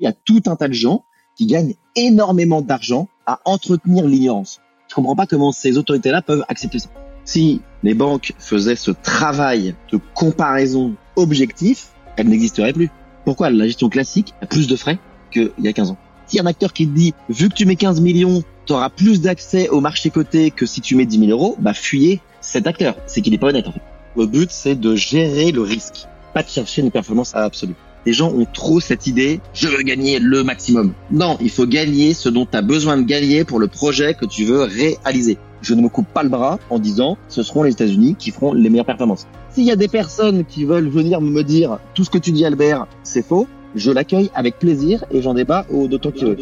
Il y a tout un tas de gens qui gagnent énormément d'argent à entretenir l'ignorance. Je comprends pas comment ces autorités-là peuvent accepter ça. Si les banques faisaient ce travail de comparaison objectif, elles n'existeraient plus. Pourquoi la gestion classique a plus de frais qu'il y a 15 ans? Si un acteur qui te dit, vu que tu mets 15 millions, tu auras plus d'accès au marché coté que si tu mets 10 000 euros, bah fuyez cet acteur. C'est qu'il n'est pas honnête en fait. Le but, c'est de gérer le risque, pas de chercher une performance absolue. Les gens ont trop cette idée, je veux gagner le maximum. Non, il faut gagner ce dont tu as besoin de gagner pour le projet que tu veux réaliser. Je ne me coupe pas le bras en disant ce seront les États-Unis qui feront les meilleures performances. S'il y a des personnes qui veulent venir me dire tout ce que tu dis Albert, c'est faux, je l'accueille avec plaisir et j'en débat au d'autant que...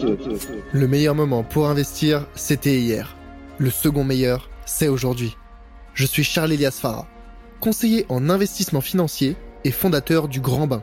Le meilleur moment pour investir, c'était hier. Le second meilleur, c'est aujourd'hui. Je suis Charles Elias Farah, conseiller en investissement financier et fondateur du Grand Bain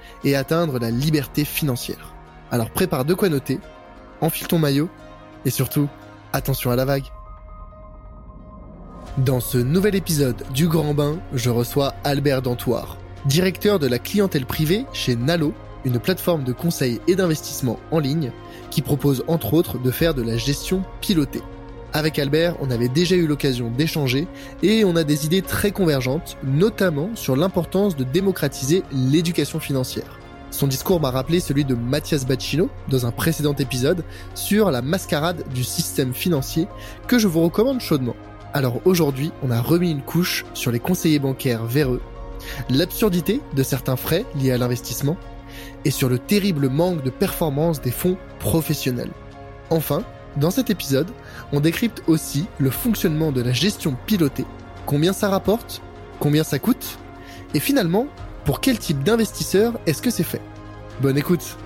et atteindre la liberté financière. Alors prépare de quoi noter, enfile ton maillot et surtout, attention à la vague. Dans ce nouvel épisode du Grand Bain, je reçois Albert Dantoir, directeur de la clientèle privée chez Nalo, une plateforme de conseil et d'investissement en ligne qui propose entre autres de faire de la gestion pilotée. Avec Albert, on avait déjà eu l'occasion d'échanger et on a des idées très convergentes, notamment sur l'importance de démocratiser l'éducation financière. Son discours m'a rappelé celui de Mathias Bacchino dans un précédent épisode sur la mascarade du système financier que je vous recommande chaudement. Alors aujourd'hui, on a remis une couche sur les conseillers bancaires véreux, l'absurdité de certains frais liés à l'investissement et sur le terrible manque de performance des fonds professionnels. Enfin, dans cet épisode, on décrypte aussi le fonctionnement de la gestion pilotée, combien ça rapporte, combien ça coûte, et finalement, pour quel type d'investisseur est-ce que c'est fait. Bonne écoute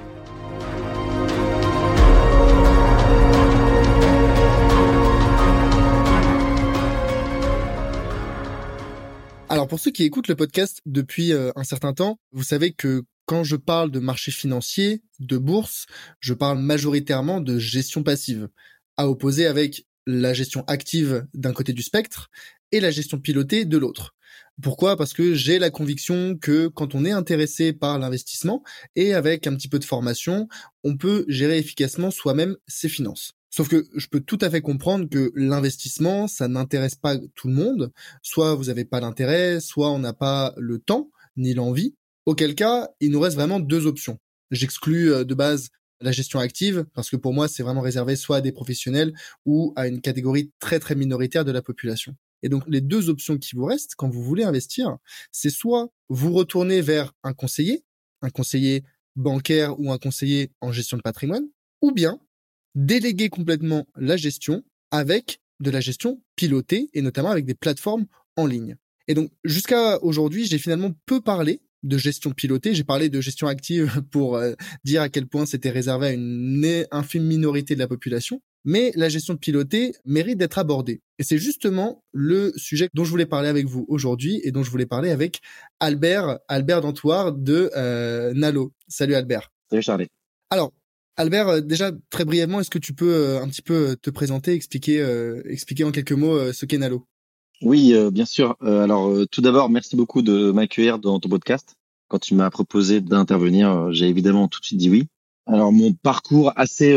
Alors pour ceux qui écoutent le podcast depuis euh, un certain temps, vous savez que quand je parle de marché financier, de bourse, je parle majoritairement de gestion passive, à opposer avec la gestion active d'un côté du spectre et la gestion pilotée de l'autre. Pourquoi? Parce que j'ai la conviction que quand on est intéressé par l'investissement et avec un petit peu de formation, on peut gérer efficacement soi-même ses finances. Sauf que je peux tout à fait comprendre que l'investissement, ça n'intéresse pas tout le monde. Soit vous n'avez pas l'intérêt, soit on n'a pas le temps ni l'envie. Auquel cas, il nous reste vraiment deux options. J'exclus euh, de base la gestion active parce que pour moi, c'est vraiment réservé soit à des professionnels ou à une catégorie très très minoritaire de la population. Et donc les deux options qui vous restent quand vous voulez investir, c'est soit vous retournez vers un conseiller, un conseiller bancaire ou un conseiller en gestion de patrimoine, ou bien déléguer complètement la gestion avec de la gestion pilotée et notamment avec des plateformes en ligne. Et donc jusqu'à aujourd'hui, j'ai finalement peu parlé de gestion pilotée. J'ai parlé de gestion active pour euh, dire à quel point c'était réservé à une infime minorité de la population. Mais la gestion pilotée mérite d'être abordée. Et c'est justement le sujet dont je voulais parler avec vous aujourd'hui et dont je voulais parler avec Albert, Albert Dantoir de euh, Nalo. Salut Albert. Salut Charlie. Alors, Albert, euh, déjà très brièvement, est-ce que tu peux un petit peu te présenter, expliquer, expliquer en quelques mots ce qu'est Nalo? Oui, euh, bien sûr. Euh, alors, euh, tout d'abord, merci beaucoup de m'accueillir dans ton podcast. Quand tu m'as proposé d'intervenir, j'ai évidemment tout de suite dit oui. Alors, mon parcours assez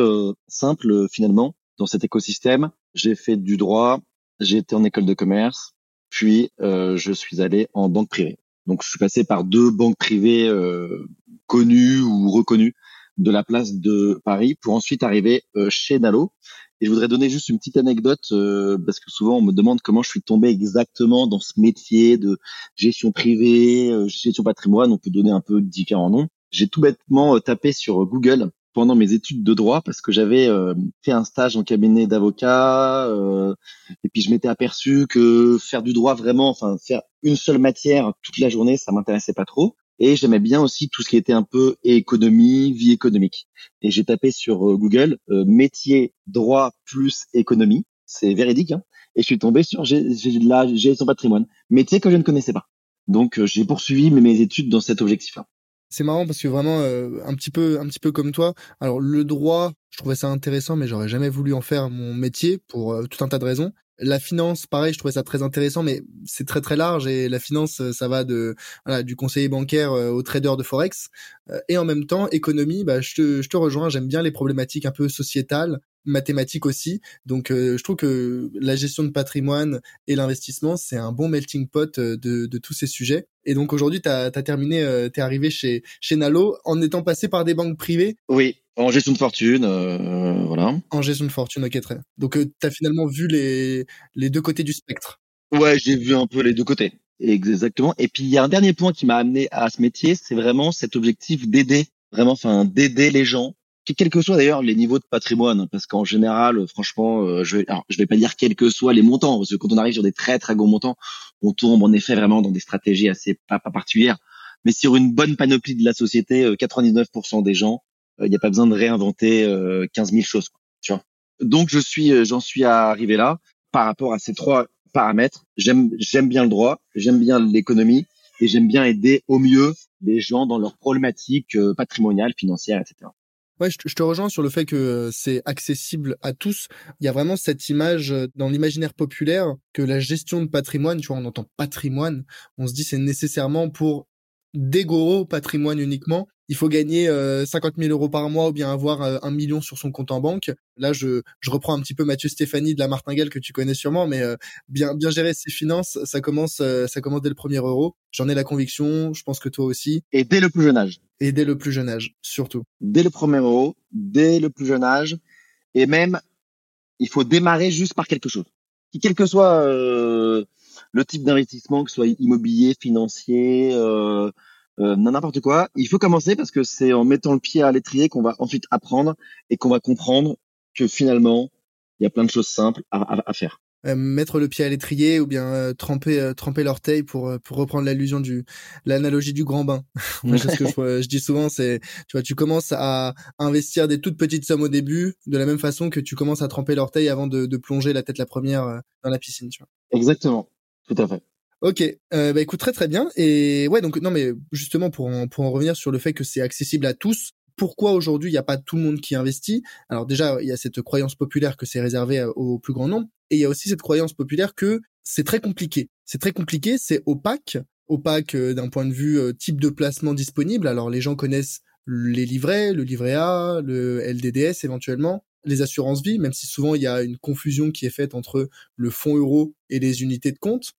simple finalement dans cet écosystème. J'ai fait du droit, j'ai été en école de commerce, puis je suis allé en banque privée. Donc, je suis passé par deux banques privées connues ou reconnues de la place de Paris pour ensuite arriver chez Nalo, et je voudrais donner juste une petite anecdote euh, parce que souvent on me demande comment je suis tombé exactement dans ce métier de gestion privée, euh, gestion patrimoine. On peut donner un peu différents noms. J'ai tout bêtement euh, tapé sur Google pendant mes études de droit parce que j'avais fait un stage en cabinet d'avocat et puis je m'étais aperçu que faire du droit vraiment, enfin faire une seule matière toute la journée, ça m'intéressait pas trop. Et j'aimais bien aussi tout ce qui était un peu économie, vie économique. Et j'ai tapé sur euh, Google euh, métier droit plus économie. C'est véridique. Hein et je suis tombé sur la gestion patrimoine, métier que je ne connaissais pas. Donc j'ai poursuivi mes études dans cet objectif-là. C'est marrant parce que vraiment un petit peu un petit peu comme toi. Alors le droit, je trouvais ça intéressant mais j'aurais jamais voulu en faire mon métier pour tout un tas de raisons. La finance, pareil, je trouvais ça très intéressant, mais c'est très très large et la finance, ça va de voilà, du conseiller bancaire au trader de forex. et en même temps, économie, bah, je te, je te rejoins. J'aime bien les problématiques un peu sociétales, mathématiques aussi. Donc, je trouve que la gestion de patrimoine et l'investissement, c'est un bon melting pot de, de tous ces sujets. Et donc aujourd'hui, tu as, terminé, euh, tu es arrivé chez, chez Nalo en étant passé par des banques privées? Oui, en gestion de fortune, euh, voilà. En gestion de fortune, ok, très. Donc, euh, tu as finalement vu les, les deux côtés du spectre. Ouais, j'ai vu un peu les deux côtés. Exactement. Et puis, il y a un dernier point qui m'a amené à ce métier, c'est vraiment cet objectif d'aider, vraiment, enfin, d'aider les gens, quels que soient d'ailleurs les niveaux de patrimoine, parce qu'en général, franchement, euh, je vais, alors, je vais pas dire quels que soient les montants, parce que quand on arrive sur des très très gros montants, on tombe en effet vraiment dans des stratégies assez pas, pas particulières. Mais sur une bonne panoplie de la société, 99% des gens il n'y a pas besoin de réinventer 15 000 choses. tu vois. Donc je suis, j'en suis arrivé là par rapport à ces trois paramètres. J'aime, j'aime bien le droit, j'aime bien l'économie et j'aime bien aider au mieux les gens dans leurs problématiques patrimoniales, financières, etc. Ouais, je te rejoins sur le fait que c'est accessible à tous. Il y a vraiment cette image dans l'imaginaire populaire que la gestion de patrimoine, tu vois, on entend patrimoine, on se dit c'est nécessairement pour des gros patrimoine uniquement il faut gagner euh, 50 000 euros par mois ou bien avoir euh, un million sur son compte en banque. Là, je, je reprends un petit peu Mathieu Stéphanie de la Martingale que tu connais sûrement, mais euh, bien bien gérer ses finances, ça commence euh, ça commence dès le premier euro. J'en ai la conviction, je pense que toi aussi. Et dès le plus jeune âge. Et dès le plus jeune âge, surtout. Dès le premier euro, dès le plus jeune âge, et même il faut démarrer juste par quelque chose. Quel que soit le type d'investissement, que ce soit immobilier, financier. Euh, euh, n'importe quoi. Il faut commencer parce que c'est en mettant le pied à l'étrier qu'on va ensuite apprendre et qu'on va comprendre que finalement, il y a plein de choses simples à, faire. Euh, mettre le pied à l'étrier ou bien euh, tremper tremper l'orteil pour pour reprendre l'allusion du l'analogie du grand bain. ce que je, je, dis souvent c'est tu vois tu commences à investir des toutes petites sommes au début de la même façon que tu commences à tremper l'orteil avant de, de plonger la tête la première dans la piscine tu vois. Exactement. Tout à fait. Ok, euh, bah écoute très très bien et ouais donc non mais justement pour en, pour en revenir sur le fait que c'est accessible à tous, pourquoi aujourd'hui il n'y a pas tout le monde qui investit? Alors déjà il y a cette croyance populaire que c'est réservé au plus grand nombre et il y a aussi cette croyance populaire que c'est très compliqué. C'est très compliqué, c'est opaque, opaque euh, d'un point de vue euh, type de placement disponible. Alors les gens connaissent les livrets, le livret A, le LDDS éventuellement, les assurances vie, même si souvent il y a une confusion qui est faite entre le fonds euro et les unités de compte.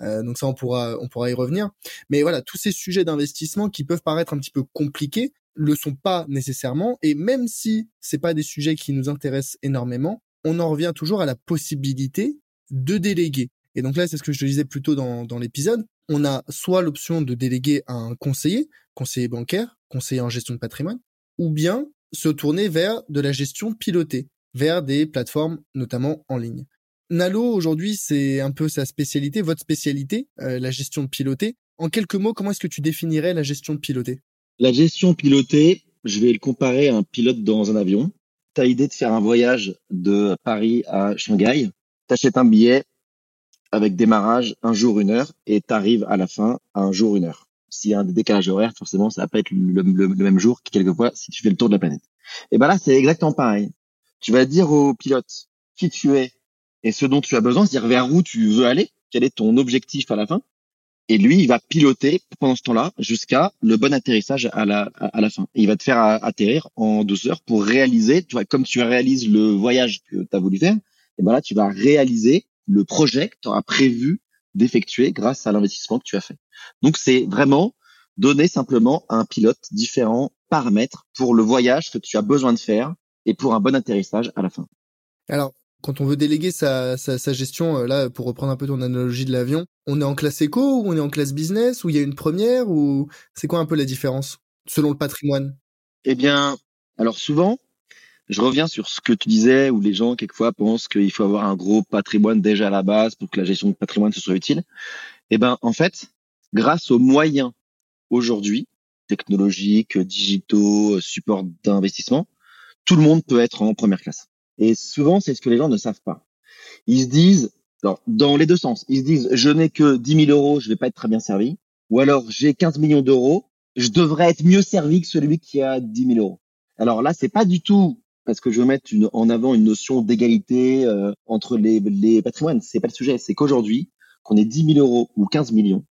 Euh, donc ça, on pourra, on pourra y revenir. Mais voilà, tous ces sujets d'investissement qui peuvent paraître un petit peu compliqués le sont pas nécessairement. Et même si c'est pas des sujets qui nous intéressent énormément, on en revient toujours à la possibilité de déléguer. Et donc là, c'est ce que je te disais plus tôt dans, l'épisode. On a soit l'option de déléguer à un conseiller, conseiller bancaire, conseiller en gestion de patrimoine, ou bien se tourner vers de la gestion pilotée, vers des plateformes notamment en ligne. Nalo, aujourd'hui, c'est un peu sa spécialité, votre spécialité, euh, la gestion pilotée. En quelques mots, comment est-ce que tu définirais la gestion pilotée? La gestion pilotée, je vais le comparer à un pilote dans un avion. Tu as idée de faire un voyage de Paris à Shanghai, tu achètes un billet avec démarrage un jour, une heure, et tu arrives à la fin un jour, une heure s'il y a un décalage horaire, forcément, ça va pas être le, même jour que quelquefois si tu fais le tour de la planète. Et ben là, c'est exactement pareil. Tu vas dire au pilote qui tu es et ce dont tu as besoin, c'est-à-dire vers où tu veux aller, quel est ton objectif à la fin. Et lui, il va piloter pendant ce temps-là jusqu'à le bon atterrissage à la, à la fin. Et il va te faire atterrir en douceur pour réaliser, tu vois, comme tu réalises le voyage que tu as voulu faire, et ben là, tu vas réaliser le projet que tu prévu d'effectuer grâce à l'investissement que tu as fait. Donc c'est vraiment donner simplement à un pilote différents paramètres pour le voyage que tu as besoin de faire et pour un bon atterrissage à la fin. Alors, quand on veut déléguer sa, gestion, euh, là, pour reprendre un peu ton analogie de l'avion, on est en classe éco ou on est en classe business ou il y a une première ou c'est quoi un peu la différence selon le patrimoine? Eh bien, alors souvent, je reviens sur ce que tu disais où les gens quelquefois pensent qu'il faut avoir un gros patrimoine déjà à la base pour que la gestion de patrimoine se soit utile. Eh ben, en fait, grâce aux moyens aujourd'hui, technologiques, digitaux, support d'investissement, tout le monde peut être en première classe. Et souvent, c'est ce que les gens ne savent pas. Ils se disent, alors, dans les deux sens, ils se disent, je n'ai que 10 000 euros, je vais pas être très bien servi. Ou alors, j'ai 15 millions d'euros, je devrais être mieux servi que celui qui a 10 000 euros. Alors là, c'est pas du tout parce que je veux mettre une, en avant une notion d'égalité euh, entre les, les patrimoines. C'est pas le sujet. C'est qu'aujourd'hui, qu'on ait 10 000 euros ou 15 millions,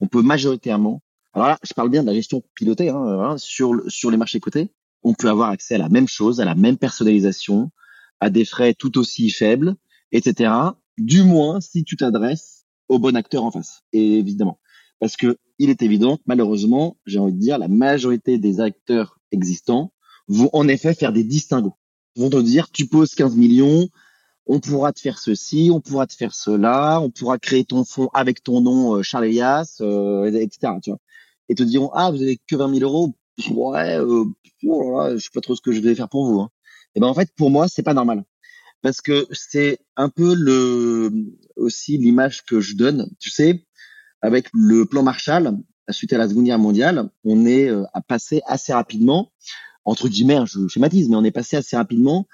on peut majoritairement. Alors là, je parle bien de la gestion pilotée hein, sur sur les marchés cotés. On peut avoir accès à la même chose, à la même personnalisation, à des frais tout aussi faibles, etc. Du moins si tu t'adresses au bon acteur en face. Et évidemment, parce que il est évident, malheureusement, j'ai envie de dire, la majorité des acteurs existants vont en effet faire des distinguos. Vont te dire, tu poses 15 millions, on pourra te faire ceci, on pourra te faire cela, on pourra créer ton fonds avec ton nom, euh, Charles Elias, euh, etc. Tu vois. Et te diront, ah, vous avez que 20 000 euros, ouais, euh, oh je sais pas trop ce que je vais faire pour vous. Hein. Et ben en fait, pour moi, c'est pas normal parce que c'est un peu le aussi l'image que je donne. Tu sais, avec le plan Marshall, suite à la Seconde Guerre mondiale, on est euh, à passer assez rapidement, entre guillemets, hein, je schématise, mais on est passé assez rapidement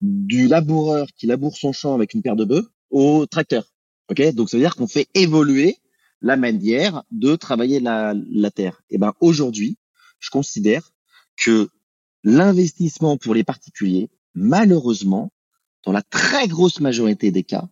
du laboureur qui laboure son champ avec une paire de bœufs au tracteur. Ok, donc ça veut dire qu'on fait évoluer la manière de travailler la, la terre. Et ben aujourd'hui, je considère que l'investissement pour les particuliers, malheureusement, dans la très grosse majorité des cas,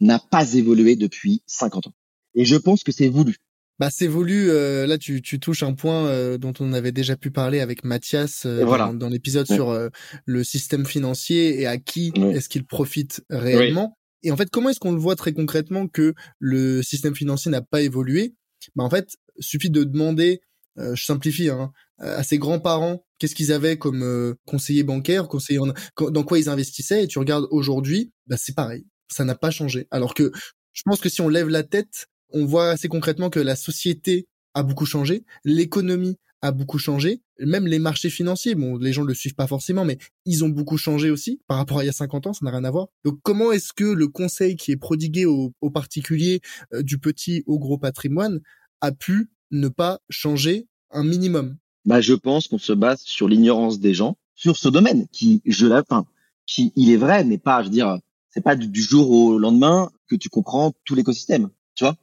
n'a pas évolué depuis 50 ans. Et je pense que c'est voulu. Bah c'est voulu. Euh, là, tu, tu touches un point euh, dont on avait déjà pu parler avec Mathias euh, dans, l'épisode sur le système financier et à qui est-ce qu'il profite réellement. Et en fait, comment est-ce qu'on le voit très concrètement que le système financier n'a pas évolué? Bah en fait, suffit de demander, je simplifie, hein, à ses grands-parents qu'est-ce qu'ils avaient comme conseiller bancaire, conseiller dans quoi ils investissaient, et tu regardes aujourd'hui, bah c'est pareil, ça n'a pas changé. Alors que je pense que si on lève la tête on voit assez concrètement que la société a beaucoup changé, l'économie a beaucoup changé, même les marchés financiers, bon, les gens le suivent pas forcément, mais ils ont beaucoup changé aussi par rapport à il y a 50 ans, ça n'a rien à voir. Donc comment est-ce que le conseil qui est prodigué aux, particuliers euh, du petit au gros patrimoine a pu ne pas changer un minimum Bah, je pense qu'on se base sur l'ignorance des gens sur ce domaine qui, je la, enfin, qui, il est vrai, n'est pas, je veux dire, c'est pas du jour au lendemain que tu comprends tout l'écosystème, tu vois.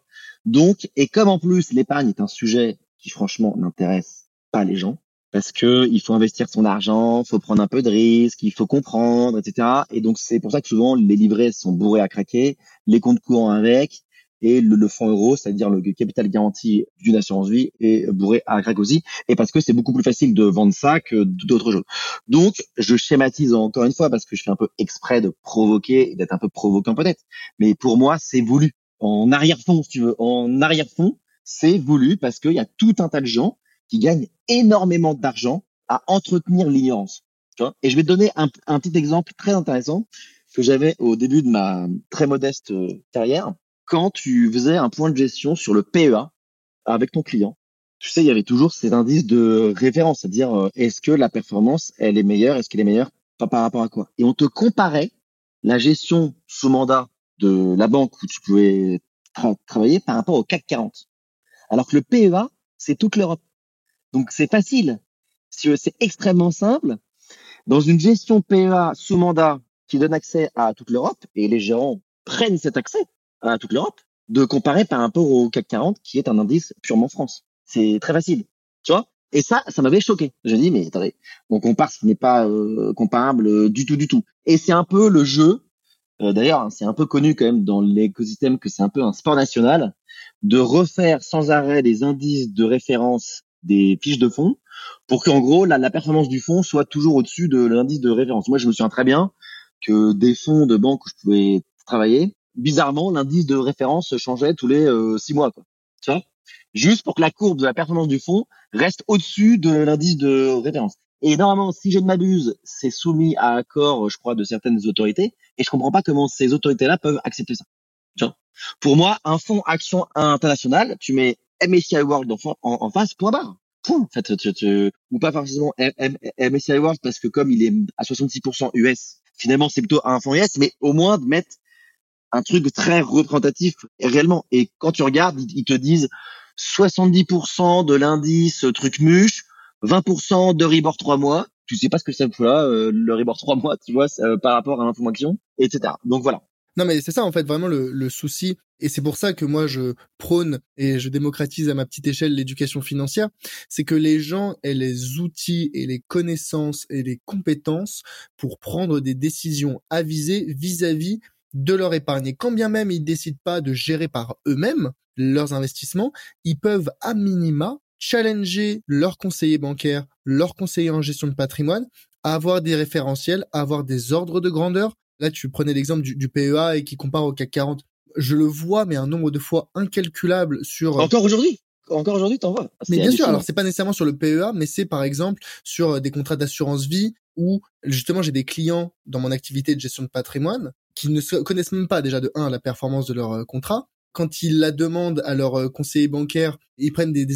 Donc, et comme en plus l'épargne est un sujet qui franchement n'intéresse pas les gens, parce que il faut investir son argent, faut prendre un peu de risque, il faut comprendre, etc. Et donc c'est pour ça que souvent les livrets sont bourrés à craquer, les comptes courants avec, et le, fonds euro, c'est-à-dire le capital garanti d'une assurance vie, est bourré à craquer aussi, et parce que c'est beaucoup plus facile de vendre ça que d'autres choses. Donc je schématise encore une fois parce que je fais un peu exprès de provoquer d'être un peu provoquant peut-être, mais pour moi c'est voulu en arrière-fond, si tu veux, en arrière-fond, c'est voulu parce qu'il y a tout un tas de gens qui gagnent énormément d'argent à entretenir l'ignorance. Et je vais te donner un, petit exemple très intéressant que j'avais au début de ma très modeste euh, carrière. Quand tu faisais un point de gestion sur le PEA avec ton client, tu sais, il y avait toujours ces indices de référence, c'est-à-dire euh, est-ce que la performance, elle est meilleure, est-ce qu'elle est meilleure, pas par rapport à quoi. Et on te comparait la gestion sous mandat de la banque où tu pouvais travailler par rapport au CAC 40. Alors que le PEA, c'est toute l'Europe. Donc c'est facile. C'est extrêmement simple. Dans une gestion PEA sous mandat qui donne accès à toute l'Europe, et les gérants prennent cet accès à toute l'Europe, de comparer par rapport au CAC 40 qui est un indice purement France. C'est très facile. Tu vois? Et ça, ça m'avait choqué. Je dis mais attendez, on compare ce qui n'est pas euh, comparable du tout, du tout. Et c'est un peu le jeu euh, d'ailleurs, hein, c'est un peu connu quand même dans l'écosystème que c'est un peu un sport national de refaire sans arrêt les indices de référence des fiches de fonds pour qu'en gros la, la, performance du fonds soit toujours au-dessus de l'indice de référence. Moi, je me souviens très bien que des fonds de banque où je pouvais travailler, bizarrement, l'indice de référence changeait tous les euh, six mois. Quoi. Tu vois? Juste pour que la courbe de la performance du fonds reste au-dessus de l'indice de référence. Et normalement, si je ne m'abuse, c'est soumis à accord, je crois, de certaines autorités. Et je comprends pas comment ces autorités-là peuvent accepter ça. Tu vois? Pour moi, un fonds action international, tu mets MSCI World en, face, point barre. Point. En fait, ou pas forcément MSCI World parce que comme il est à 66% US, finalement, c'est plutôt un fonds US, mais au moins de mettre un truc très représentatif réellement. Et quand tu regardes, ils te disent 70% de l'indice truc muche, 20% de rebord 3 mois. Tu sais pas ce que ça fout là, euh, le rebord 3 mois, tu vois, euh, par rapport à l'information, etc. Donc voilà. Non, mais c'est ça, en fait, vraiment le, le souci. Et c'est pour ça que moi, je prône et je démocratise à ma petite échelle l'éducation financière. C'est que les gens aient les outils et les connaissances et les compétences pour prendre des décisions avisées vis-à-vis de leur épargne. Et quand bien même ils décident pas de gérer par eux-mêmes leurs investissements, ils peuvent à minima challenger leurs conseillers bancaires, leurs conseillers en gestion de patrimoine, à avoir des référentiels, à avoir des ordres de grandeur. Là, tu prenais l'exemple du, PEA et qui compare au CAC 40. Je le vois, mais un nombre de fois incalculable sur... Encore aujourd'hui encore aujourd'hui, t'en vois. Mais bien sûr, alors c'est pas nécessairement sur le PEA, mais c'est par exemple sur des contrats d'assurance vie où justement j'ai des clients dans mon activité de gestion de patrimoine qui ne connaissent même pas déjà de un la performance de leur euh, contrat. Quand ils la demandent à leur euh, conseiller bancaire, ils prennent des,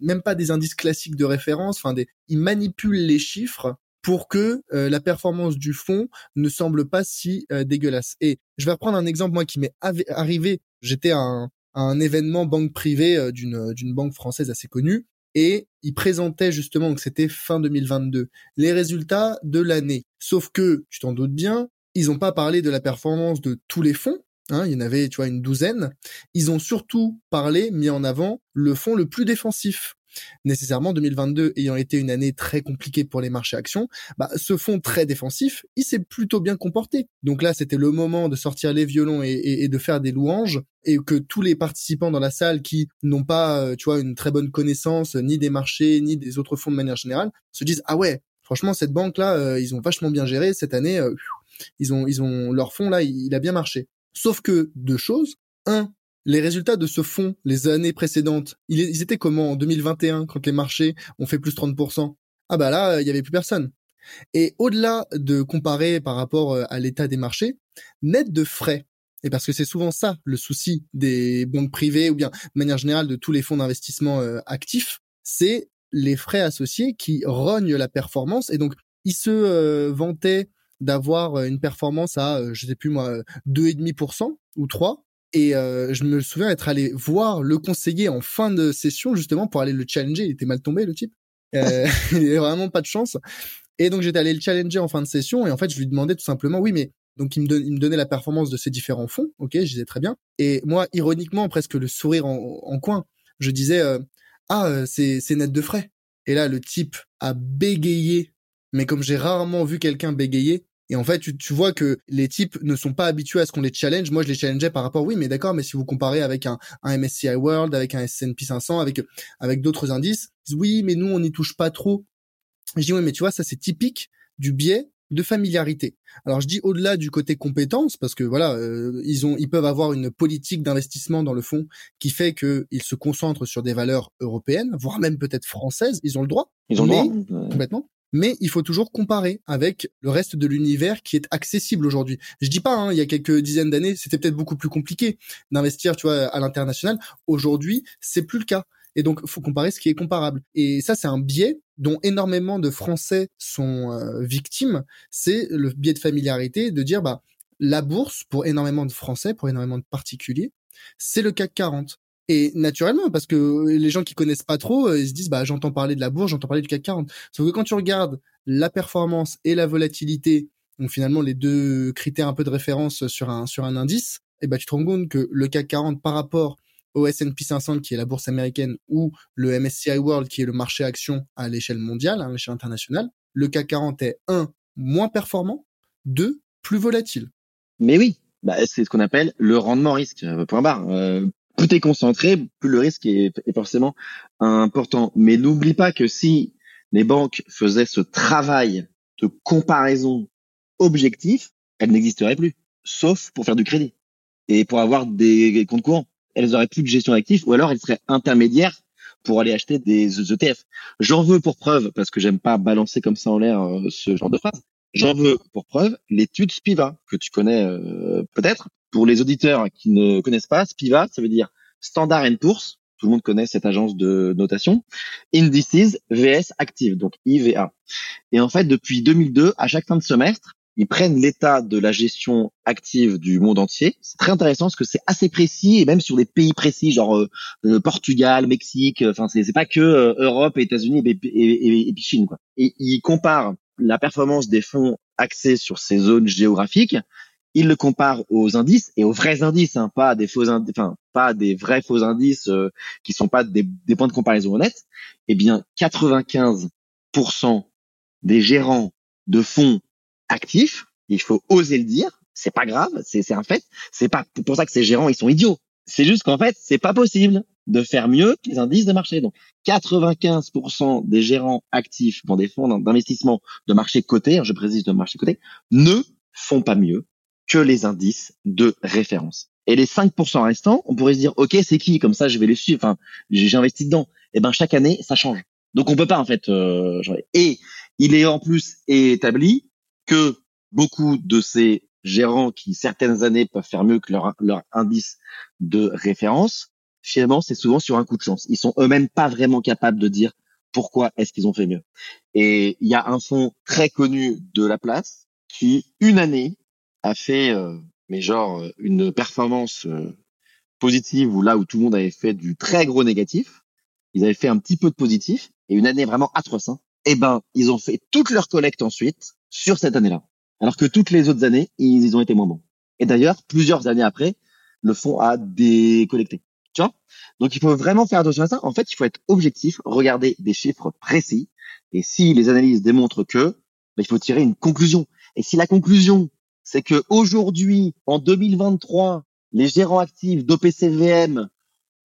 même pas des indices classiques de référence, enfin des, ils manipulent les chiffres pour que euh, la performance du fonds ne semble pas si dégueulasse. Et je vais reprendre un exemple moi qui m'est arrivé. J'étais à un, à un événement banque privée d'une d'une banque française assez connue et ils présentaient justement que c'était fin 2022 les résultats de l'année. Sauf que tu t'en doutes bien, ils n'ont pas parlé de la performance de tous les fonds. Hein, il y en avait, tu vois, une douzaine. Ils ont surtout parlé, mis en avant, le fonds le plus défensif. Nécessairement, 2022 ayant été une année très compliquée pour les marchés actions, bah, ce fonds très défensif, il s'est plutôt bien comporté. Donc là, c'était le moment de sortir les violons et, de faire des louanges et que tous les participants dans la salle qui n'ont pas, euh, tu vois, une très bonne connaissance ni des marchés ni des autres fonds de manière générale se disent ah ouais, franchement cette banque là, euh, ils ont vachement bien géré cette année. Euh, ils ont, ils ont leur fonds là, il, a bien marché. Sauf que deux choses. Un, les résultats de ce fonds les années précédentes, ils, étaient comment en 2021 quand les marchés ont fait plus 30% Ah bah là, il y avait plus personne. Et au-delà de comparer par rapport euh, à l'état des marchés, net de frais, et parce que c'est souvent ça le souci des banques privées ou bien de manière générale de tous les fonds d'investissement euh, actifs, c'est les frais associés qui rognent la performance. Et donc, ils se euh, vantaient d'avoir euh, une performance à, euh, je sais plus moi, 2,5% ou 3. Et euh, je me souviens être allé voir le conseiller en fin de session justement pour aller le challenger. Il était mal tombé le type. Euh, il avait vraiment pas de chance. Et donc j'étais allé le challenger en fin de session et en fait je lui demandais tout simplement, oui mais donc il me, il me donnait la performance de ces différents fonds. Ok, je disais très bien. Et moi ironiquement presque le sourire en, en coin, je disais ah c'est c'est net de frais. Et là le type a bégayé, mais comme j'ai rarement vu quelqu'un bégayer, et en fait, tu, tu, vois que les types ne sont pas habitués à ce qu'on les challenge. Moi, je les challengeais par rapport, oui, mais d'accord, mais si vous comparez avec un, un MSCI World, avec un S&P 500, avec avec d'autres indices, oui, mais nous, on n'y touche pas trop. Je dis, oui, mais tu vois, ça, c'est typique du biais de familiarité. Alors je dis au-delà du côté compétence parce que voilà, euh, ils ont ils peuvent avoir une politique d'investissement dans le fond qui fait que ils se concentrent sur des valeurs européennes, voire même peut-être françaises, ils ont le droit. Ils ont le droit complètement mais il faut toujours comparer avec le reste de l'univers qui est accessible aujourd'hui. Je dis pas, hein, il y a quelques dizaines d'années, c'était peut-être beaucoup plus compliqué d'investir, à l'international. Aujourd'hui, c'est plus le cas. Et donc, faut comparer ce qui est comparable. Et ça, c'est un biais dont énormément de Français sont euh, victimes. C'est le biais de familiarité, de dire, bah, la bourse, pour énormément de Français, pour énormément de particuliers, c'est le CAC 40. Et naturellement, parce que les gens qui connaissent pas trop, euh, ils se disent, bah, j'entends parler de la bourse, j'entends parler du CAC 40. Sauf que quand tu regardes la performance et la volatilité, donc finalement les deux critères un peu de référence sur un, sur un indice, et bah, tu te rends compte que le CAC 40 par rapport au S&P 500 qui est la bourse américaine ou le MSCI World qui est le marché action à l'échelle mondiale, à l'échelle internationale, le CAC 40 est un moins performant, deux plus volatile. Mais oui, bah, c'est ce qu'on appelle le rendement risque. Euh, point barre. Euh, plus t'es concentré, plus le risque est, forcément important. Mais n'oublie pas que si les banques faisaient ce travail de comparaison objectif, elles n'existeraient plus, sauf pour faire du crédit et pour avoir des comptes courants. Elles auraient plus de gestion d'actifs ou alors elles seraient intermédiaires pour aller acheter des ETF. J'en veux pour preuve, parce que j'aime pas balancer comme ça en l'air euh, ce genre de phrase, j'en veux pour preuve l'étude Spiva, que tu connais euh, peut-être, pour les auditeurs qui ne connaissent pas, Spiva, ça veut dire Standard Poor's. Tout le monde connaît cette agence de notation. Indices VS Active, donc IVA. Et en fait, depuis 2002, à chaque fin de semestre, ils prennent l'état de la gestion active du monde entier. C'est très intéressant parce que c'est assez précis et même sur des pays précis, genre euh, euh, Portugal, Mexique. Enfin, c'est c'est pas que euh, Europe États-Unis et, et, Chine quoi. Et ils comparent la performance des fonds axés sur ces zones géographiques. Ils le comparent aux indices et aux vrais indices, hein, pas des faux indices, enfin pas des vrais faux indices qui sont pas des, des points de comparaison honnêtes. Eh bien, 95% des gérants de fonds actifs, il faut oser le dire, c'est pas grave, c'est un fait. C'est pas pour ça que ces gérants ils sont idiots. C'est juste qu'en fait, c'est pas possible de faire mieux que les indices de marché. Donc 95% des gérants actifs dans des fonds d'investissement de marché coté, hein, je précise de marché coté, ne font pas mieux que les indices de référence. Et les 5% restants, on pourrait se dire, OK, c'est qui? Comme ça, je vais les suivre. Enfin, j'ai investi dedans. Et eh ben, chaque année, ça change. Donc, on peut pas, en fait. Euh, et il est en plus établi que beaucoup de ces gérants qui certaines années peuvent faire mieux que leur, leur indice de référence, finalement, c'est souvent sur un coup de chance. Ils sont eux-mêmes pas vraiment capables de dire pourquoi est-ce qu'ils ont fait mieux. Et il y a un fonds très connu de la place qui, une année, a fait, euh, mais genre, une performance euh, positive ou là où tout le monde avait fait du très gros négatif, ils avaient fait un petit peu de positif et une année vraiment atroce. Hein. Eh ben, ils ont fait toute leur collecte ensuite sur cette année-là. Alors que toutes les autres années, ils, ont été moins bons. Et d'ailleurs, plusieurs années après, le fonds a décollecté. Tu vois? Donc, il faut vraiment faire attention à ça. En fait, il faut être objectif, regarder des chiffres précis. Et si les analyses démontrent que, ben, il faut tirer une conclusion. Et si la conclusion, c'est que aujourd'hui, en 2023, les gérants actifs d'OPCVM,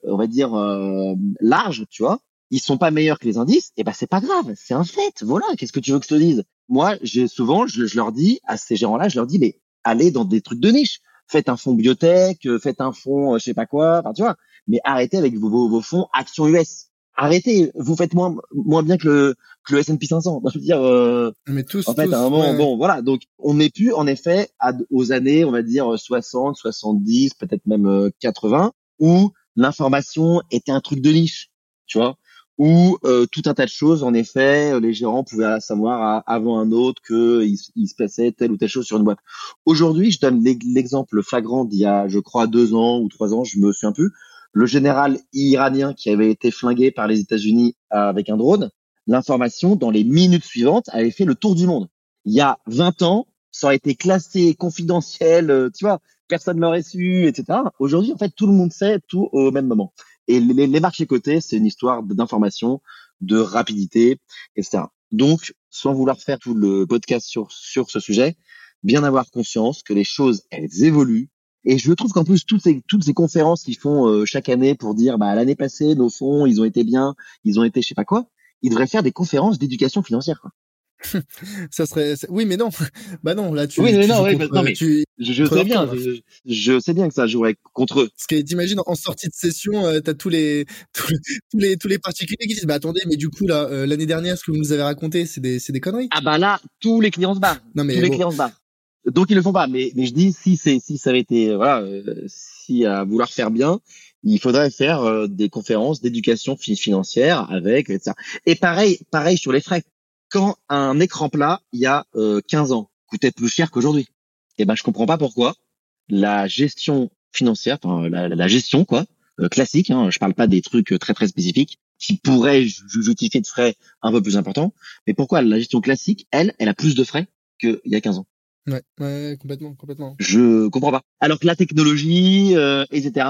on va dire euh, large, tu vois, ils sont pas meilleurs que les indices, et ben c'est pas grave, c'est un fait. Voilà, qu'est-ce que tu veux que je te dise? Moi, j'ai souvent, je, leur dis à ces gérants-là, je leur dis, mais allez dans des trucs de niche. Faites un fonds biotech, euh, faites un fonds, euh, je sais pas quoi, enfin tu vois. Mais arrêtez avec vos, vos, fonds actions US. Arrêtez, vous faites moins moins bien que le que le S&P 500. Je veux dire, euh, mais tous, en fait, à un moment, bon, voilà. Donc, on n'est plus, en effet, aux années, on va dire 60, 70, peut-être même 80, où l'information était un truc de niche, tu vois où euh, tout un tas de choses, en effet, les gérants pouvaient savoir avant un autre qu'il il se passait telle ou telle chose sur une boîte. Aujourd'hui, je donne l'exemple flagrant d'il y a, je crois, deux ans ou trois ans, je me souviens plus, le général iranien qui avait été flingué par les États-Unis avec un drone, l'information, dans les minutes suivantes, avait fait le tour du monde. Il y a 20 ans, ça aurait été classé confidentiel, euh, tu vois, personne l'aurait su, etc. Aujourd'hui, en fait, tout le monde sait tout au même moment. Et les, les marchés cotés, c'est une histoire d'information, de rapidité, etc. Donc, sans vouloir faire tout le podcast sur, sur ce sujet, bien avoir conscience que les choses, elles évoluent. Et je trouve qu'en plus, toutes ces, toutes ces conférences qu'ils font euh, chaque année pour dire, bah, l'année passée, nos fonds, ils ont été bien, ils ont été je sais pas quoi, ils devraient faire des conférences d'éducation financière. Quoi. ça serait oui mais non. Bah non là tu oui mais non, non mais tu, je, sais bien je, sais bien que ça jouerait contre eux. Parce que t'imagines en sortie de session euh, t'as tous les, tous les tous les particuliers qui disent bah attendez mais du coup là euh, l'année dernière ce que vous nous avez raconté c'est des c'est des conneries. Ah bah là tous les clients se barrent. Non mais tous les clients se barrent donc ils le font pas. Mais mais je dis si c'est si ça avait été voilà euh, si à vouloir faire bien il faudrait faire des conférences d'éducation financière avec ça et pareil pareil sur les frais. Quand un écran plat, il y a 15 euh, ans, coûtait plus cher qu'aujourd'hui. Eh ben, je comprends pas pourquoi la gestion financière, enfin, la, gestion quoi, euh, classique, hein, je parle pas des trucs euh, très très spécifiques qui pourraient justifier de frais un peu plus importants, mais pourquoi la gestion classique, elle, elle a plus de frais qu'il y a 15 ans? Ouais, ouais, complètement, complètement. Je comprends pas. Alors que la technologie, etc.,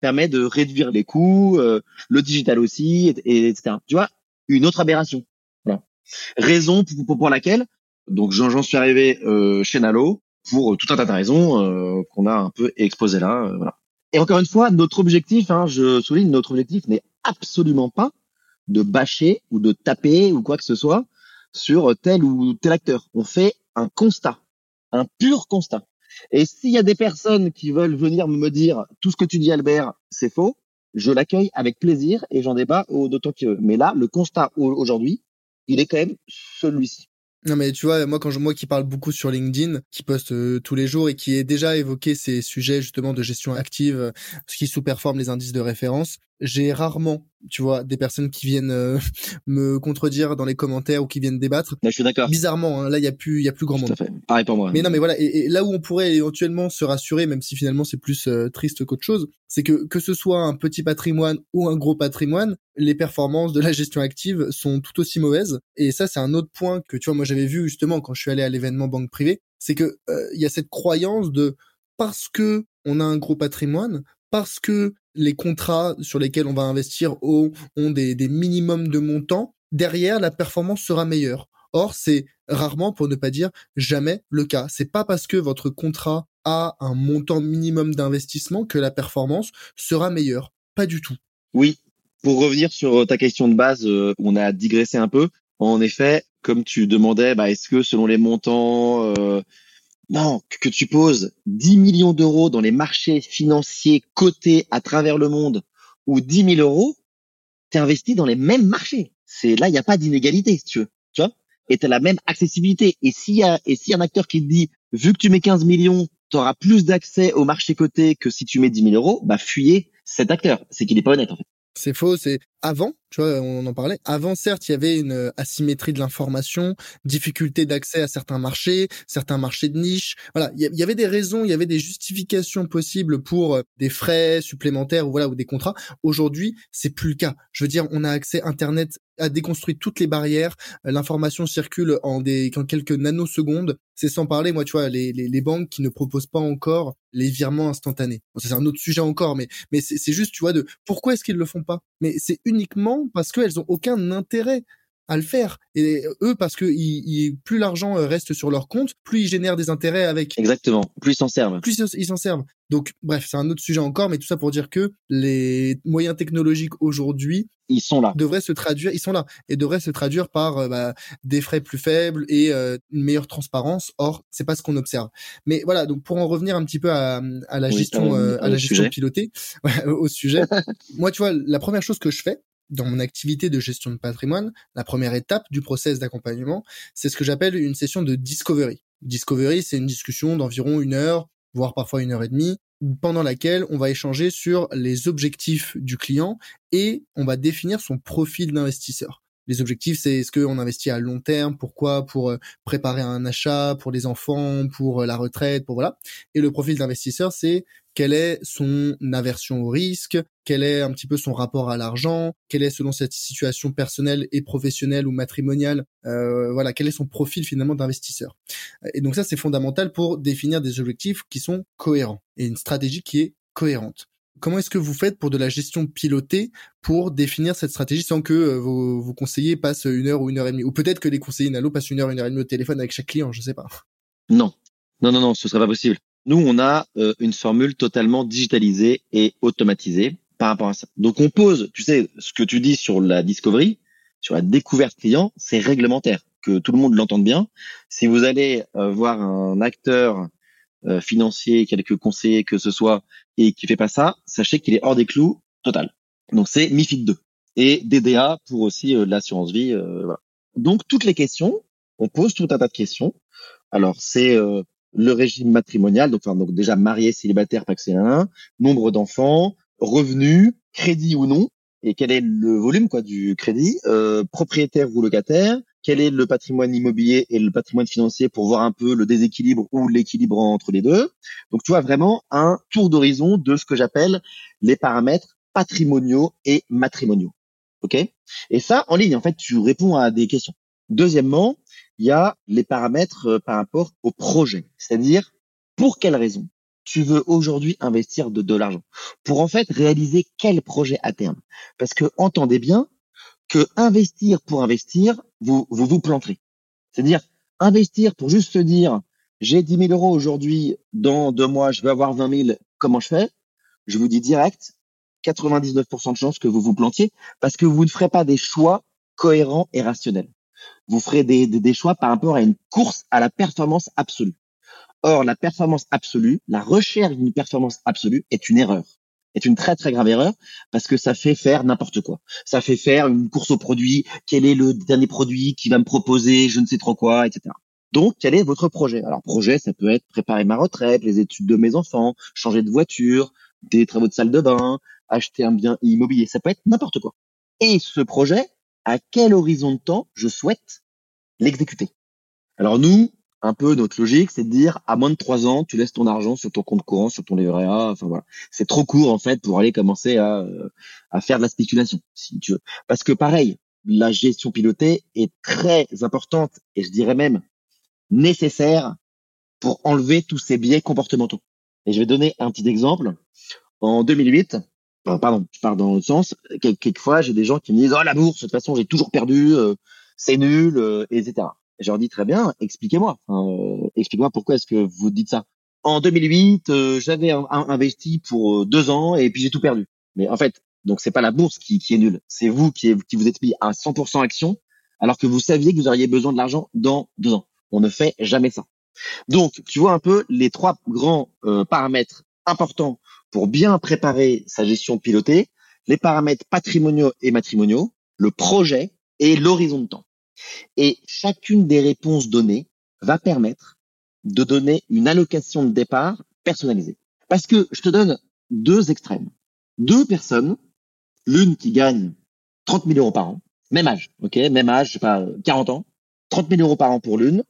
permet de réduire les coûts, le digital aussi, et, etc. Tu vois, une autre aberration. Raison pour, pour laquelle, donc j'en suis arrivé euh, chez Nalo pour tout un tas de raisons euh, qu'on a un peu exposé là. Euh, voilà. Et encore une fois, notre objectif, hein, je souligne, notre objectif n'est absolument pas de bâcher ou de taper ou quoi que ce soit sur tel ou tel acteur. On fait un constat, un pur constat. Et s'il y a des personnes qui veulent venir me dire tout ce que tu dis Albert, c'est faux, je l'accueille avec plaisir et j'en débat d'autant que. Mais là, le constat aujourd'hui, il est quand même celui-ci. Non mais tu vois, moi quand je moi qui parle beaucoup sur LinkedIn, qui poste euh, tous les jours et qui est déjà évoqué ces sujets justement de gestion active, euh, ce qui sous-performe les indices de référence, j'ai rarement tu vois, des personnes qui viennent euh, me contredire dans les commentaires ou qui viennent débattre. je suis d'accord. Bizarrement, hein, là, il y a plus, il y a plus grand monde. À fait. Pareil pour moi. Mais non, mais voilà. Et, là où on pourrait éventuellement se rassurer, même si finalement c'est plus euh, triste qu'autre chose, c'est que que ce soit un petit patrimoine ou un gros patrimoine, les performances de la gestion active sont tout aussi mauvaises. Et ça, c'est un autre point que tu vois, moi j'avais vu justement quand je suis allé à l'événement banque privée, c'est que euh, il y a cette croyance de parce que on a un gros patrimoine, parce que les contrats sur lesquels on va investir ont, des, minimums de montants, derrière la performance sera meilleure. Or, c'est rarement, pour ne pas dire jamais, le cas. C'est pas parce que votre contrat a un montant minimum d'investissement que la performance sera meilleure. Pas du tout. Oui. Pour revenir sur ta question de base, euh, on a digressé un peu. En effet, comme tu demandais, bah, est-ce que selon les montants, euh, non, que tu poses 10 millions d'euros dans les marchés financiers cotés à travers le monde ou 10 000 euros, tu investis dans les mêmes marchés. C'est là, il n'y a pas d'inégalité, si tu veux. Tu vois Et tu as la même accessibilité. Et s'il y a et a un acteur qui te dit, vu que tu mets 15 millions, tu auras plus d'accès au marché coté que si tu mets 10 000 euros, bah fuyez cet acteur. C'est qu'il n'est pas honnête en fait. C'est faux, c'est avant, tu vois, on en parlait. Avant, certes, il y avait une euh, asymétrie de l'information, difficulté d'accès à certains marchés, certains marchés de niche. Voilà, il y avait des raisons, il y avait des justifications possibles pour euh, des frais supplémentaires ou voilà ou des contrats. Aujourd'hui, c'est plus le cas. Je veux dire, on a accès Internet a déconstruit toutes les barrières. Euh, l'information circule en des en quelques nanosecondes. C'est sans parler, moi, tu vois, les, les, les, banques qui ne proposent pas encore les virements instantanés. Bon, c'est un autre sujet encore, mais mais c'est juste, tu vois, de pourquoi est-ce qu'ils le font pas? Mais c'est uniquement parce qu'elles ont aucun intérêt à le faire. Et eux, parce que plus l'argent euh, reste sur leur compte, plus ils génèrent des intérêts avec. Exactement. Plus ils s'en servent. Plus ils s'en servent. Donc, bref, c'est un autre sujet encore, mais tout ça pour dire que les moyens technologiques aujourd'hui, ils sont là. Devraient se traduire, ils sont là et devraient se traduire par euh, bah, des frais plus faibles et euh, une meilleure transparence. Or, c'est pas ce qu'on observe. Mais voilà, donc pour en revenir un petit peu à, à la gestion, à la gestion pilotée, au sujet. moi, tu vois, la première chose que je fais, dans mon activité de gestion de patrimoine, la première étape du process d'accompagnement, c'est ce que j'appelle une session de discovery. Discovery, c'est une discussion d'environ une heure, voire parfois une heure et demie, pendant laquelle on va échanger sur les objectifs du client et on va définir son profil d'investisseur. Les objectifs, c'est est-ce qu'on investit à long terme, pourquoi, pour euh, préparer un achat, pour les enfants, pour euh, la retraite, pour voilà. Et le profil d'investisseur, c'est quelle est son aversion au risque, quel est un petit peu son rapport à l'argent, quelle est selon cette situation personnelle et professionnelle ou matrimoniale, euh, voilà, quel est son profil finalement d'investisseur? Et donc ça c'est fondamental pour définir des objectifs qui sont cohérents et une stratégie qui est cohérente. Comment est-ce que vous faites pour de la gestion pilotée pour définir cette stratégie sans que euh, vos, conseillers passent une heure ou une heure et demie? Ou peut-être que les conseillers Nalo passent une heure, une heure et demie au téléphone avec chaque client, je sais pas. Non, non, non, non, ce serait pas possible. Nous, on a euh, une formule totalement digitalisée et automatisée par rapport à ça. Donc, on pose, tu sais, ce que tu dis sur la discovery, sur la découverte client, c'est réglementaire, que tout le monde l'entende bien. Si vous allez euh, voir un acteur euh, financier, quelques conseillers que ce soit, et qui fait pas ça, sachez qu'il est hors des clous total. Donc, c'est MIFID 2 et DDA pour aussi l'assurance vie. Voilà. Donc, toutes les questions, on pose tout un tas de questions. Alors, c'est le régime matrimonial, donc, enfin, donc déjà marié, célibataire, un, nombre d'enfants, revenus, crédit ou non, et quel est le volume quoi du crédit, euh, propriétaire ou locataire, quel est le patrimoine immobilier et le patrimoine financier pour voir un peu le déséquilibre ou l'équilibre entre les deux. Donc tu vois vraiment un tour d'horizon de ce que j'appelle les paramètres patrimoniaux et matrimoniaux. OK? Et ça en ligne en fait, tu réponds à des questions. Deuxièmement, il y a les paramètres euh, par rapport au projet. C'est-à-dire, pour quelle raison tu veux aujourd'hui investir de, l'argent? Pour en fait réaliser quel projet à terme? Parce que entendez bien que investir pour investir, vous vous, vous planterez. C'est-à-dire, investir pour juste se dire, j'ai 10 000 euros aujourd'hui, dans deux mois, je vais avoir 20 000, comment je fais? Je vous dis direct, 99% de chances que vous vous plantiez parce que vous ne ferez pas des choix cohérents et rationnels vous ferez des, des, choix par rapport à une course à la performance absolue. Or, la performance absolue, la recherche d'une performance absolue est une erreur, est une très très grave erreur parce que ça fait faire n'importe quoi. Ça fait faire une course au produit, quel est le dernier produit qui va me proposer, je ne sais trop quoi, etc. Donc, quel est votre projet? Alors, projet, ça peut être préparer ma retraite, les études de mes enfants, changer de voiture, des travaux de salle de bain, acheter un bien immobilier, ça peut être n'importe quoi. Et ce projet, à quel horizon de temps je souhaite l'exécuter Alors nous, un peu notre logique, c'est de dire à moins de trois ans, tu laisses ton argent sur ton compte courant, sur ton livret A. Enfin voilà, c'est trop court en fait pour aller commencer à, euh, à faire de la spéculation, si tu veux. Parce que pareil, la gestion pilotée est très importante et je dirais même nécessaire pour enlever tous ces biais comportementaux. Et je vais donner un petit exemple. En 2008, pardon, je pars dans l'autre sens. Quelquefois, j'ai des gens qui me disent oh la bourse, de toute façon, j'ai toujours perdu, euh, c'est nul, euh, etc. je leur dis très bien, expliquez-moi, euh, expliquez-moi pourquoi est-ce que vous dites ça. En 2008, j'avais investi pour deux ans et puis j'ai tout perdu. Mais en fait, donc c'est pas la bourse qui, qui est nulle, c'est vous qui, vous êtes mis à 100% action alors que vous saviez que vous auriez besoin de l'argent dans deux ans. On ne fait jamais ça. Donc, tu vois un peu les trois grands euh, paramètres importants pour bien préparer sa gestion pilotée, les paramètres patrimoniaux et matrimoniaux, le projet et l'horizon de temps. Et chacune des réponses données va permettre de donner une allocation de départ personnalisée. Parce que je te donne deux extrêmes. Deux personnes, l'une qui gagne 30 000 euros par an, même âge, ok, même âge, je pas, 40 ans, 30 000 euros par an pour l'une,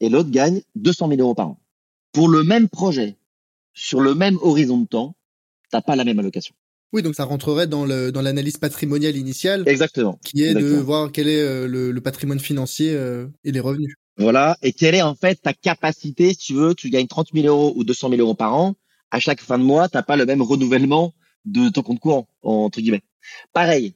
et l'autre gagne 200 000 euros par an. Pour le même projet, sur le même horizon de temps, t'as pas la même allocation. Oui, donc ça rentrerait dans le dans l'analyse patrimoniale initiale. Exactement. Qui est de voir quel est euh, le, patrimoine financier euh, et les revenus. Voilà. Et quelle est en fait ta capacité, si tu veux, tu gagnes 30 000 euros ou 200 000 euros par an, à chaque fin de mois, t'as pas le même renouvellement de ton compte courant, entre guillemets. Pareil,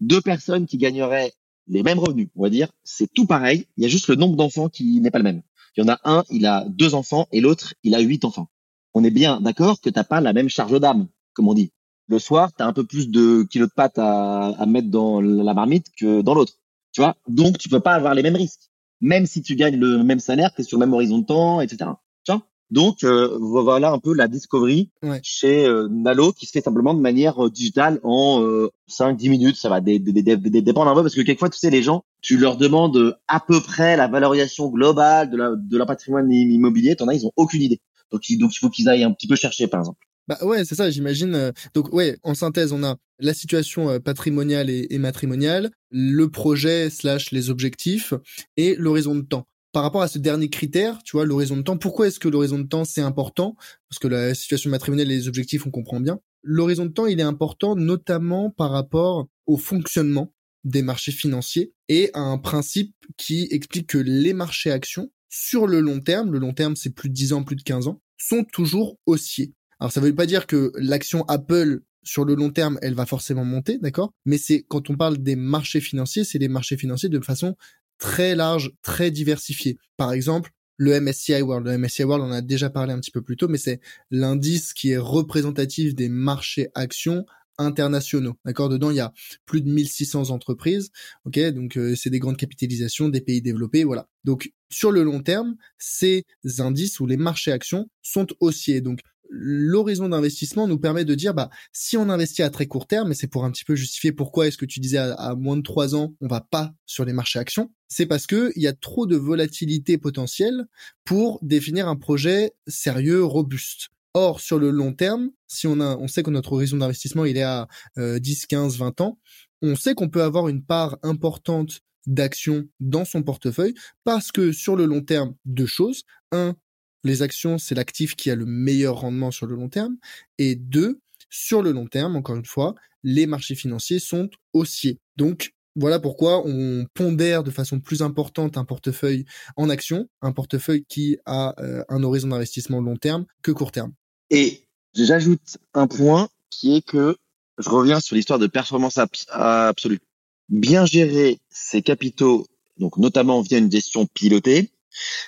deux personnes qui gagneraient les mêmes revenus, on va dire, c'est tout pareil. Il y a juste le nombre d'enfants qui n'est pas le même. Il y en a un, il a deux enfants et l'autre, il a huit enfants. On est bien d'accord que t'as pas la même charge d'âme, comme on dit. Le soir, tu as un peu plus de kilos de pâtes à, à mettre dans la marmite que dans l'autre. Tu vois? Donc, tu peux pas avoir les mêmes risques. Même si tu gagnes le même salaire, tu es sur le même horizon de temps, etc. Tu vois? Donc euh, voilà un peu la discovery chez euh, Nalo qui se fait simplement de manière euh, digitale en 5-10 minutes. Ça va dépendre un peu parce que quelquefois tu sais les gens, tu leur demandes à peu près la valorisation globale de, la, de leur patrimoine immobilier. T'en as, ils ont aucune idée. Donc, il, donc il faut qu'ils aillent un petit peu chercher par exemple. Bah ouais, c'est ça, j'imagine. Donc ouais, en synthèse, on a la situation patrimoniale et, et matrimoniale, le projet slash les objectifs et l'horizon de temps par rapport à ce dernier critère, tu vois, l'horizon de temps, pourquoi est-ce que l'horizon de temps c'est important? Parce que la situation matrimoniale et les objectifs, on comprend bien. L'horizon de temps, il est important notamment par rapport au fonctionnement des marchés financiers et à un principe qui explique que les marchés actions, sur le long terme, le long terme c'est plus de 10 ans, plus de 15 ans, sont toujours haussiers. Alors ça veut pas dire que l'action Apple sur le long terme, elle va forcément monter, d'accord? Mais c'est quand on parle des marchés financiers, c'est les marchés financiers de façon très large, très diversifié. Par exemple, le MSCI World. Le MSCI World, on a déjà parlé un petit peu plus tôt, mais c'est l'indice qui est représentatif des marchés actions internationaux. D'accord? Dedans, il y a plus de 1600 entreprises. OK? Donc euh, c'est des grandes capitalisations des pays développés, voilà. Donc sur le long terme, ces indices ou les marchés actions sont haussiers. Donc l'horizon d'investissement nous permet de dire bah si on investit à très court terme et c'est pour un petit peu justifier pourquoi est-ce que tu disais à, moins de trois ans on va pas sur les marchés actions c'est parce que il y a trop de volatilité potentielle pour définir un projet sérieux robuste. Or sur le long terme si on a on sait que notre horizon d'investissement il est à 10 15 20 ans on sait qu'on peut avoir une part importante d'actions dans son portefeuille parce que sur le long terme deux choses. Un les actions, c'est l'actif qui a le meilleur rendement sur le long terme. Et deux, sur le long terme, encore une fois, les marchés financiers sont haussiers. Donc, voilà pourquoi on pondère de façon plus importante un portefeuille en actions, un portefeuille qui a euh, un horizon d'investissement long terme que court terme. Et j'ajoute un point qui est que je reviens sur l'histoire de performance absolue. Bien gérer ses capitaux, donc notamment via une gestion pilotée,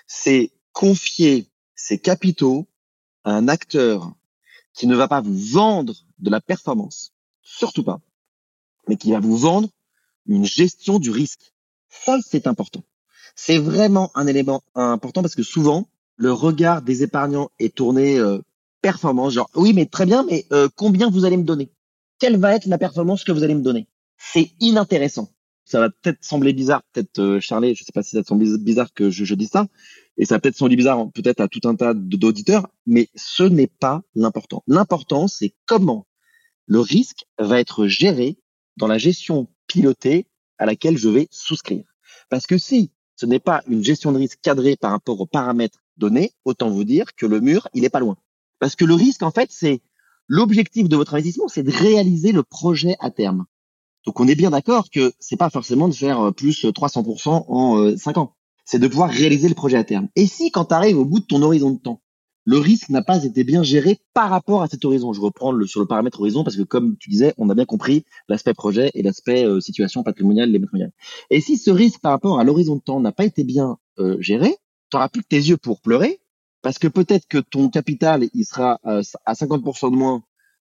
c'est confier ces capitaux à un acteur qui ne va pas vous vendre de la performance, surtout pas, mais qui va vous vendre une gestion du risque. Ça, c'est important. C'est vraiment un élément important parce que souvent, le regard des épargnants est tourné euh, performance, genre oui, mais très bien, mais euh, combien vous allez me donner? Quelle va être la performance que vous allez me donner? C'est inintéressant. Ça va peut-être sembler bizarre, peut-être euh, Charlie, je sais pas si ça te semble bizarre que je, je dis ça, et ça peut-être sembler bizarre peut-être à tout un tas d'auditeurs, mais ce n'est pas l'important. L'important, c'est comment Le risque va être géré dans la gestion pilotée à laquelle je vais souscrire. Parce que si ce n'est pas une gestion de risque cadrée par rapport aux paramètres donnés, autant vous dire que le mur, il est pas loin. Parce que le risque, en fait, c'est l'objectif de votre investissement, c'est de réaliser le projet à terme. Donc on est bien d'accord que c'est pas forcément de faire euh, plus 300% en 5 euh, ans. C'est de pouvoir réaliser le projet à terme. Et si quand tu arrives au bout de ton horizon de temps, le risque n'a pas été bien géré par rapport à cet horizon? Je reprends le, sur le paramètre horizon parce que comme tu disais, on a bien compris l'aspect projet et l'aspect euh, situation patrimoniale, les matrimoniales. Et si ce risque par rapport à l'horizon de temps n'a pas été bien géré, tu n'auras plus que tes yeux pour pleurer parce que peut-être que ton capital il sera à 50% de moins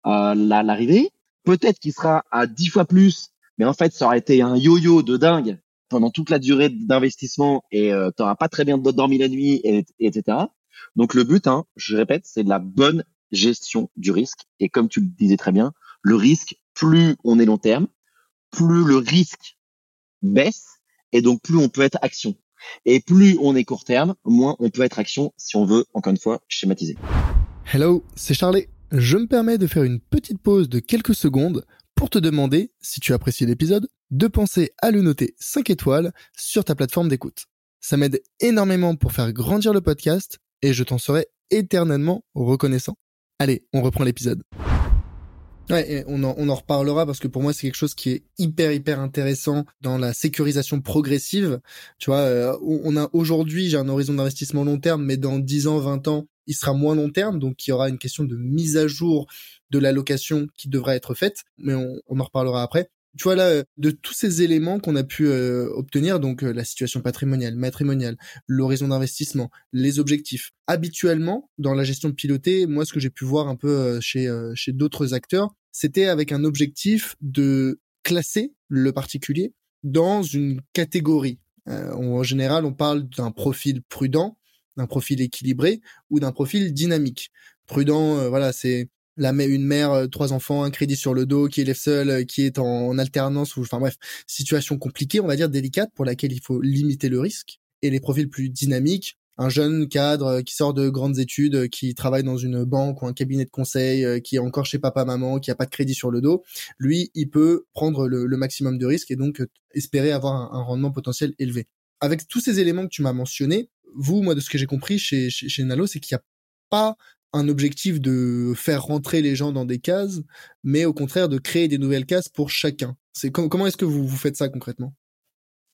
à l'arrivée peut-être qu'il sera à 10 fois plus, mais en fait, ça aurait été un yo-yo de dingue pendant toute la durée d'investissement et euh, tu n'auras pas très bien dormi la nuit, et, etc. Donc le but, hein, je répète, c'est de la bonne gestion du risque. Et comme tu le disais très bien, le risque, plus on est long terme, plus le risque baisse et donc plus on peut être action. Et plus on est court terme, moins on peut être action si on veut, encore une fois, schématiser. Hello, c'est Charlie je me permets de faire une petite pause de quelques secondes pour te demander, si tu apprécies l'épisode, de penser à le noter 5 étoiles sur ta plateforme d'écoute. Ça m'aide énormément pour faire grandir le podcast et je t'en serai éternellement reconnaissant. Allez, on reprend l'épisode. Ouais, on en, on en reparlera parce que pour moi c'est quelque chose qui est hyper hyper intéressant dans la sécurisation progressive. Tu vois, euh, on a aujourd'hui j'ai un horizon d'investissement long terme, mais dans 10 ans, 20 ans, il sera moins long terme, donc il y aura une question de mise à jour de l'allocation qui devra être faite, mais on, en reparlera après. Tu vois là, de tous ces éléments qu'on a pu euh, obtenir, donc euh, la situation patrimoniale, matrimoniale, l'horizon d'investissement, les objectifs. Habituellement, dans la gestion pilotée, moi ce que j'ai pu voir un peu euh, chez chez d'autres acteurs, c'était avec un objectif de classer le particulier dans une catégorie. en général, on parle d'un profil prudent, d'un profil équilibré ou d'un profil dynamique. Prudent, euh, voilà, c'est la une mère, euh, trois enfants, un crédit sur le dos, qui élève seule, euh, qui est en, alternance, ou enfin bref, situation compliquée, on va dire délicate, pour laquelle il faut limiter le risque. Et les profils plus dynamiques, un jeune cadre qui sort de grandes études, qui travaille dans une banque ou un cabinet de conseil, qui est encore chez papa maman, qui a pas de crédit sur le dos, lui, il peut prendre le, maximum de risques et donc espérer avoir un rendement potentiel élevé. Avec tous ces éléments que tu m'as mentionnés, vous, moi, de ce que j'ai compris chez, chez, Nalo, c'est qu'il n'y a pas un objectif de faire rentrer les gens dans des cases, mais au contraire de créer des nouvelles cases pour chacun. C'est comment est-ce que vous, vous faites ça concrètement?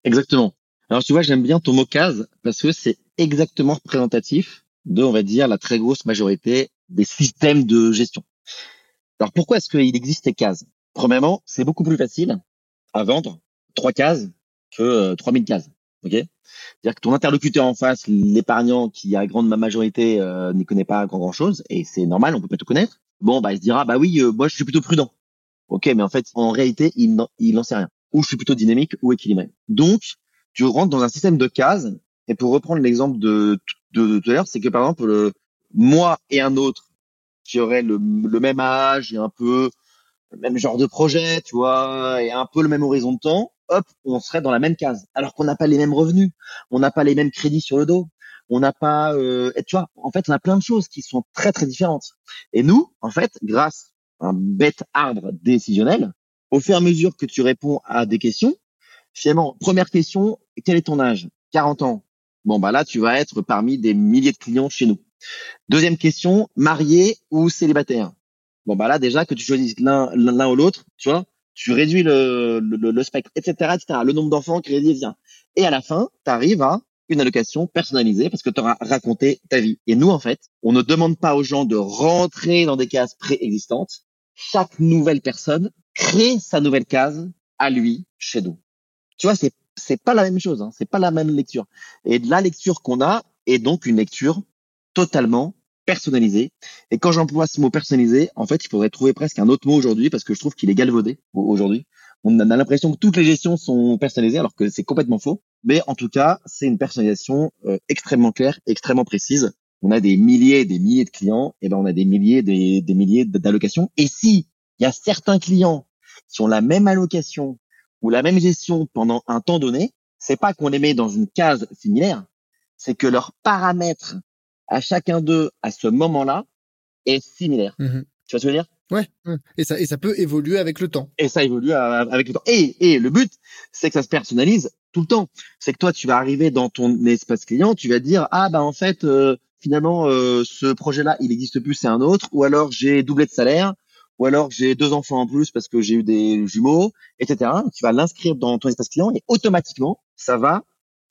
Exactement. Alors tu vois, j'aime bien ton mot case parce que c'est exactement représentatif de, on va dire, la très grosse majorité des systèmes de gestion. Alors pourquoi est-ce qu'il existe des cases? Premièrement, c'est beaucoup plus facile à vendre trois cases que 3000 euh, cases. Ok? C'est-à-dire que ton interlocuteur en face, l'épargnant qui a grande majorité euh, n'y connaît pas grand, chose et c'est normal, on peut pas tout connaître. Bon, bah il se dira bah oui, euh, moi je suis plutôt prudent. Ok, mais en fait en réalité il n'en il sait rien. Ou je suis plutôt dynamique ou équilibré. Donc tu rentres dans un système de cases. Et pour reprendre l'exemple de, de, tout à l'heure, c'est que par exemple le, moi et un autre qui aurait le, le même âge et un peu le même genre de projet, tu vois, et un peu le même horizon de temps, hop, on serait dans la même case. Alors qu'on n'a pas les mêmes revenus, on n'a pas les mêmes crédits sur le dos, on n'a pas, euh, tu vois, en fait, on a plein de choses qui sont très très différentes. Et nous, en fait, grâce à un bête arbre décisionnel, au fur et à mesure que tu réponds à des questions, finalement, première question, quel est ton âge? 40 ans. Bon, bah là, tu vas être parmi des milliers de clients chez nous. Deuxième question, marié ou célibataire? Bon, bah là, déjà, que tu choisisses l'un l'un ou l'autre, tu vois, tu réduis le, le, le spectre, etc., etc., le nombre d'enfants, crédit, vient. Et à la fin, tu arrives à une allocation personnalisée parce que tu auras raconté ta vie. Et nous, en fait, on ne demande pas aux gens de rentrer dans des cases préexistantes. Chaque nouvelle personne crée sa nouvelle case à lui, chez nous. Tu vois, c'est c'est pas la même chose, hein, c'est pas la même lecture. Et la lecture qu'on a est donc une lecture totalement personnalisé. Et quand j'emploie ce mot personnalisé, en fait, il faudrait trouver presque un autre mot aujourd'hui parce que je trouve qu'il est galvaudé aujourd'hui. On a l'impression que toutes les gestions sont personnalisées alors que c'est complètement faux. Mais en tout cas, c'est une personnalisation euh, extrêmement claire, extrêmement précise. On a des milliers et des milliers de clients, et ben on a des milliers des, des milliers d'allocations. Et si il y a certains clients qui ont la même allocation ou la même gestion pendant un temps donné, c'est pas qu'on les met dans une case similaire, c'est que leurs paramètres à chacun d'eux à ce moment-là est similaire. Mmh Tu vois ce que je veux dire? Ouais, et ça et ça peut évoluer avec le temps. Et ça évolue avec le temps. Et, et le but, c'est que ça se personnalise tout le temps. C'est que toi, tu vas arriver dans ton espace client, tu vas dire ah bah en fait euh, finalement euh, ce projet-là il existe plus, c'est un autre, ou alors j'ai doublé de salaire, ou alors j'ai deux enfants en plus parce que j'ai eu des jumeaux, etc. Tu vas l'inscrire dans ton espace client et automatiquement ça va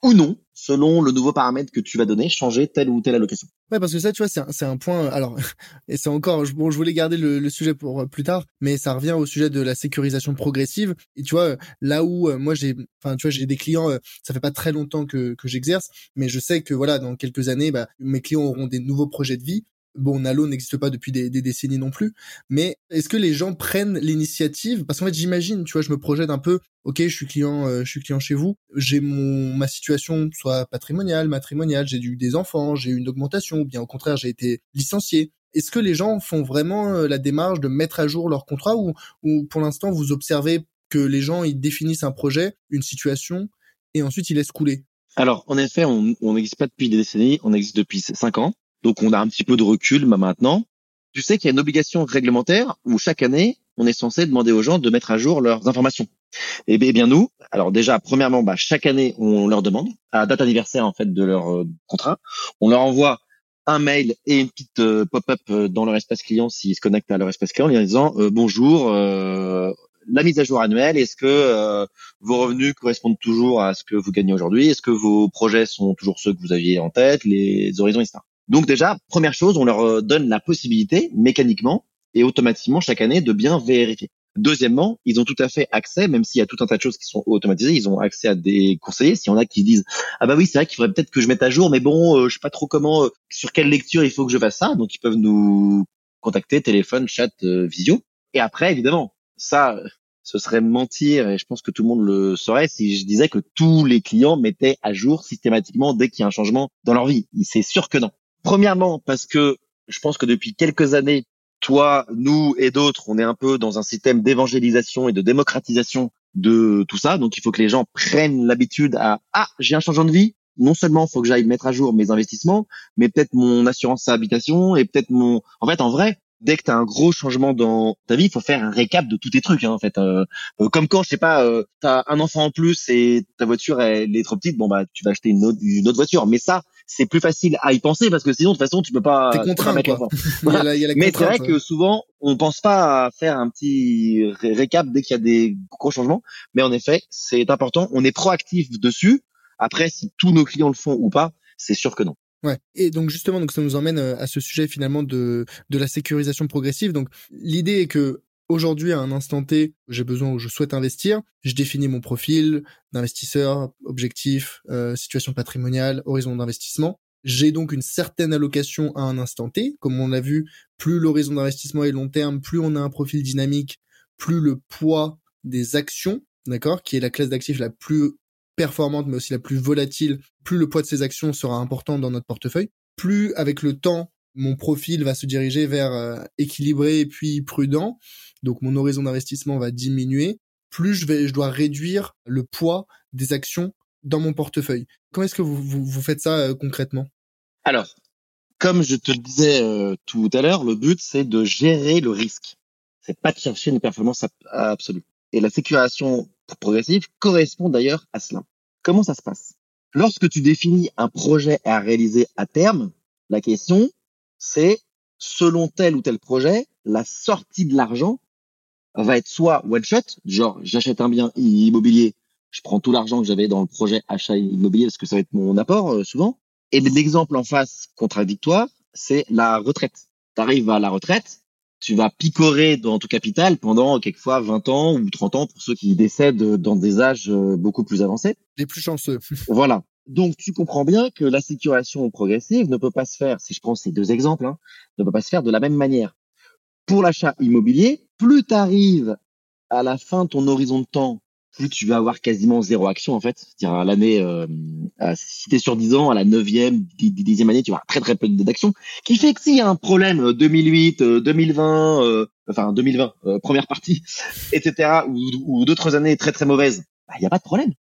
ou non, selon le nouveau paramètre que tu vas donner, changer telle ou telle allocation. Ouais, parce que ça, tu vois, c'est un, un point. Alors, et c'est encore. Bon, je voulais garder le, le, sujet pour euh, plus tard, mais ça revient au sujet de la sécurisation progressive. Et tu vois, là où euh, moi j'ai, enfin, tu vois, j'ai des clients. Euh, ça fait pas très longtemps que que j'exerce, mais je sais que voilà, dans quelques années, bah, mes clients auront des nouveaux projets de vie. Bon, Nalo n'existe pas depuis des, décennies non plus, mais est-ce que les gens prennent l'initiative? Parce qu'en fait, j'imagine, tu vois, je me projette un peu. Ok, je suis client, euh, je suis client chez vous. J'ai mon ma situation soit patrimoniale, matrimoniale. J'ai eu des enfants, j'ai eu une augmentation, ou bien au contraire, j'ai été licencié. Est-ce que les gens font vraiment euh, la démarche de mettre à jour leur contrat ou, ou pour l'instant vous observez que les gens ils définissent un projet, une situation et ensuite ils laissent couler? Alors en effet, on n'existe pas depuis des décennies, on existe depuis cinq ans. Donc on a un petit peu de recul maintenant. Tu sais qu'il y a une obligation réglementaire où chaque année, on est censé demander aux gens de mettre à jour leurs informations. Et eh bien nous, alors déjà, premièrement, bah, chaque année, on leur demande, à date anniversaire en fait de leur euh, contrat, on leur envoie un mail et une petite euh, pop-up euh, dans leur espace client s'ils se connectent à leur espace client en disant bonjour, la mise à jour annuelle, est-ce que vos revenus correspondent toujours à ce que vous gagnez aujourd'hui? Est-ce que vos projets sont toujours ceux que vous aviez en tête, les horizons, etc. Donc déjà, première chose, on leur euh, donne la possibilité mécaniquement et automatiquement chaque année de bien vérifier. Deuxièmement, ils ont tout à fait accès, même s'il y a tout un tas de choses qui sont automatisées, ils ont accès à des conseillers. S'il y en a qui disent ah bah oui c'est vrai qu'il faudrait peut-être que je mette à jour, mais bon euh, je sais pas trop comment, euh, sur quelle lecture il faut que je fasse ça, donc ils peuvent nous contacter, téléphone, chat, visio. Et après évidemment ça ce serait mentir et je pense que tout le monde le saurait si je disais que tous les clients mettaient à jour systématiquement dès qu'il y a un changement dans leur vie. C'est sûr que non. Premièrement, parce que je pense que depuis quelques années, toi, nous et d'autres, on est un peu dans un système d'évangélisation et de démocratisation de tout ça. Donc, il faut que les gens prennent l'habitude à ah, j'ai un changement de vie. Non seulement faut que j'aille mettre à jour mes investissements, mais peut-être mon assurance habitation et peut-être mon. En fait, en vrai, dès que tu as un gros changement dans ta vie, il faut faire un récap de tous tes trucs. Hein, en fait, euh, comme quand je sais pas, euh, tu as un enfant en plus et ta voiture elle est trop petite, bon bah tu vas acheter une autre, une autre voiture. Mais ça, c'est plus facile à y penser parce que sinon de toute façon tu peux pas. T'es contraint, quoi. Mais c'est vrai que souvent on pense pas à faire un petit récap dès qu'il y a des gros changements. Mais en effet, c'est important. On est proactif dessus. Après, si tous nos clients le font ou pas, c'est sûr que non. Ouais. Et donc justement, donc ça nous emmène euh, à ce sujet finalement de de la sécurisation progressive. Donc l'idée est que aujourd'hui à un instant T, j'ai besoin ou je souhaite investir, je définis mon profil d'investisseur, objectif, euh, situation patrimoniale, horizon d'investissement. J'ai donc une certaine allocation à un instant T. Comme on l'a vu, plus l'horizon d'investissement est long terme, plus on a un profil dynamique, plus le poids des actions, d'accord, qui est la classe d'actifs la plus performante mais aussi la plus volatile, plus le poids de ces actions sera important dans notre portefeuille, plus avec le temps mon profil va se diriger vers euh, équilibré puis prudent, donc mon horizon d'investissement va diminuer, plus je vais je dois réduire le poids des actions dans mon portefeuille. Comment est-ce que vous, vous, faites ça euh, concrètement? Alors, comme je te le disais euh, tout à l'heure, le but c'est de gérer le risque. C'est pas de chercher une performance absolue. Et la sécurisation progressive correspond d'ailleurs à cela. Comment ça se passe? Lorsque tu définis un projet à réaliser à terme, la question, c'est selon tel ou tel projet, la sortie de l'argent va être soit one shot, genre j'achète un bien immobilier, je prends tout l'argent que j'avais dans le projet achat immobilier parce que ça va être mon apport euh, souvent. Et l'exemple en face contradictoire, c'est la retraite. Tu arrives à la retraite, tu vas picorer dans ton capital pendant quelquefois 20 ans ou 30 ans pour ceux qui décèdent dans des âges euh, beaucoup plus avancés. Les plus chanceux. voilà. Donc tu comprends bien que la sécurisation progressive ne peut pas se faire, si je prends ces deux exemples, hein, ne peut pas se faire de la même manière. Pour l'achat immobilier, plus tu arrives à la fin de ton horizon de temps plus tu vas avoir quasiment zéro action en fait. C'est-à-dire à l'année, euh, si tu es sur 10 ans, à la neuvième, dixième année, tu vas avoir très très peu d'action. Qui fait que s'il y a un problème 2008, euh, 2020, euh, enfin 2020, euh, première partie, etc., ou, d'autres années très très mauvaises, il bah, n'y a pas de problème.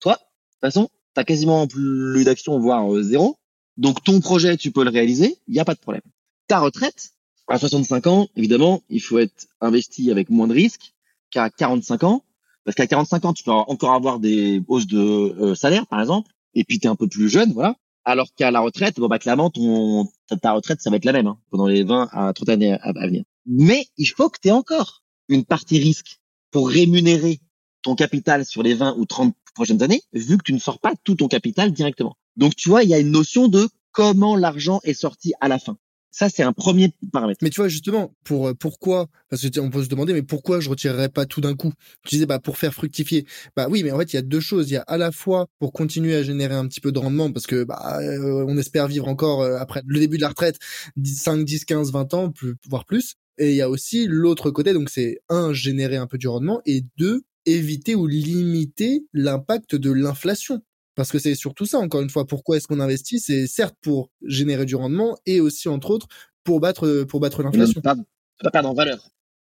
Toi, de toute façon, tu as quasiment plus d'action, voire zéro. Donc ton projet, tu peux le réaliser, il n'y a pas de problème. Ta retraite, À 65 ans, évidemment, il faut être investi avec moins de risques qu'à 45 ans, parce qu'à 45 ans, tu peux encore avoir des hausses de euh, salaire, par exemple, et puis tu es un peu plus jeune, voilà. Alors qu'à la retraite, bon bah clairement, ton ta, retraite, ça va être la même hein, pendant les 20 à 30 années à, venir. Mais il faut que tu aies encore une partie risque pour rémunérer ton capital sur les 20 ou 30 prochaines années, vu que tu ne sors pas tout ton capital directement. Donc tu vois, il y a une notion de comment l'argent est sorti à la fin. Ça, c'est un premier paramètre. Mais tu vois, justement, pour euh, pourquoi Parce que on peut se demander, mais pourquoi je retirerais pas tout d'un coup? Tu disais, bah pour faire fructifier. Bah oui, mais en fait, il y a deux choses. Il y a à la fois pour continuer à générer un petit peu de rendement, parce que bah euh, on espère vivre encore euh, après le début de la retraite 5, 10, 15, 20 ans, plus, voire plus. Et il y a aussi l'autre côté, donc c'est un générer un peu du rendement et deux éviter ou limiter l'impact de l'inflation. Parce que c'est surtout ça, encore une fois. Pourquoi est-ce qu'on investit? C'est certes pour générer du rendement et aussi, entre autres, pour battre, pour battre l'inflation. Pas, pas perdre en valeur.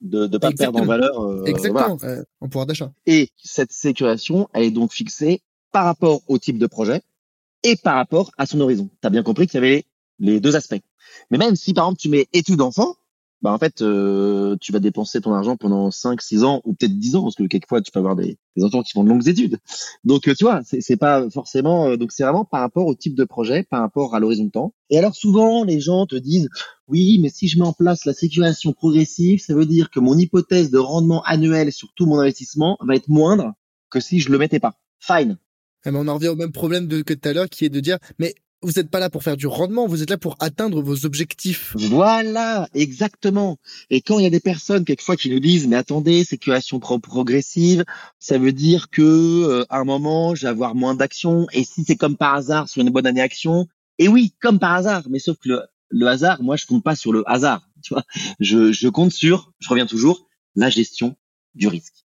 De ne pas perdre en valeur. Euh, Exactement, euh, en pouvoir d'achat. Et cette sécurisation, elle est donc fixée par rapport au type de projet et par rapport à son horizon. Tu as bien compris qu'il y avait les deux aspects. Mais même si, par exemple, tu mets études d'enfant, bah en fait euh, tu vas dépenser ton argent pendant 5 6 ans ou peut-être 10 ans parce que quelquefois tu peux avoir des, des enfants qui font de longues études. Donc euh, tu vois, c'est pas forcément euh, donc c'est vraiment par rapport au type de projet, par rapport à l'horizon de temps. Et alors souvent les gens te disent oui, mais si je mets en place la sécurisation progressive, ça veut dire que mon hypothèse de rendement annuel sur tout mon investissement va être moindre que si je le mettais pas. Fine. Eh ben, on en revient au même problème de, que tout à l'heure, qui est de dire, mais vous n'êtes pas là pour faire du rendement, vous êtes là pour atteindre vos objectifs. Voilà, exactement. Et quand il y a des personnes quelquefois qui nous disent mais attendez, sécurisation progressive, ça veut dire que euh, à un moment, je vais avoir moins d'actions et si c'est comme par hasard sur une bonne année action, et oui, comme par hasard, mais sauf que le, hasard, moi je compte pas sur le hasard, tu vois. Je, je compte sur, je reviens toujours, la gestion du risque.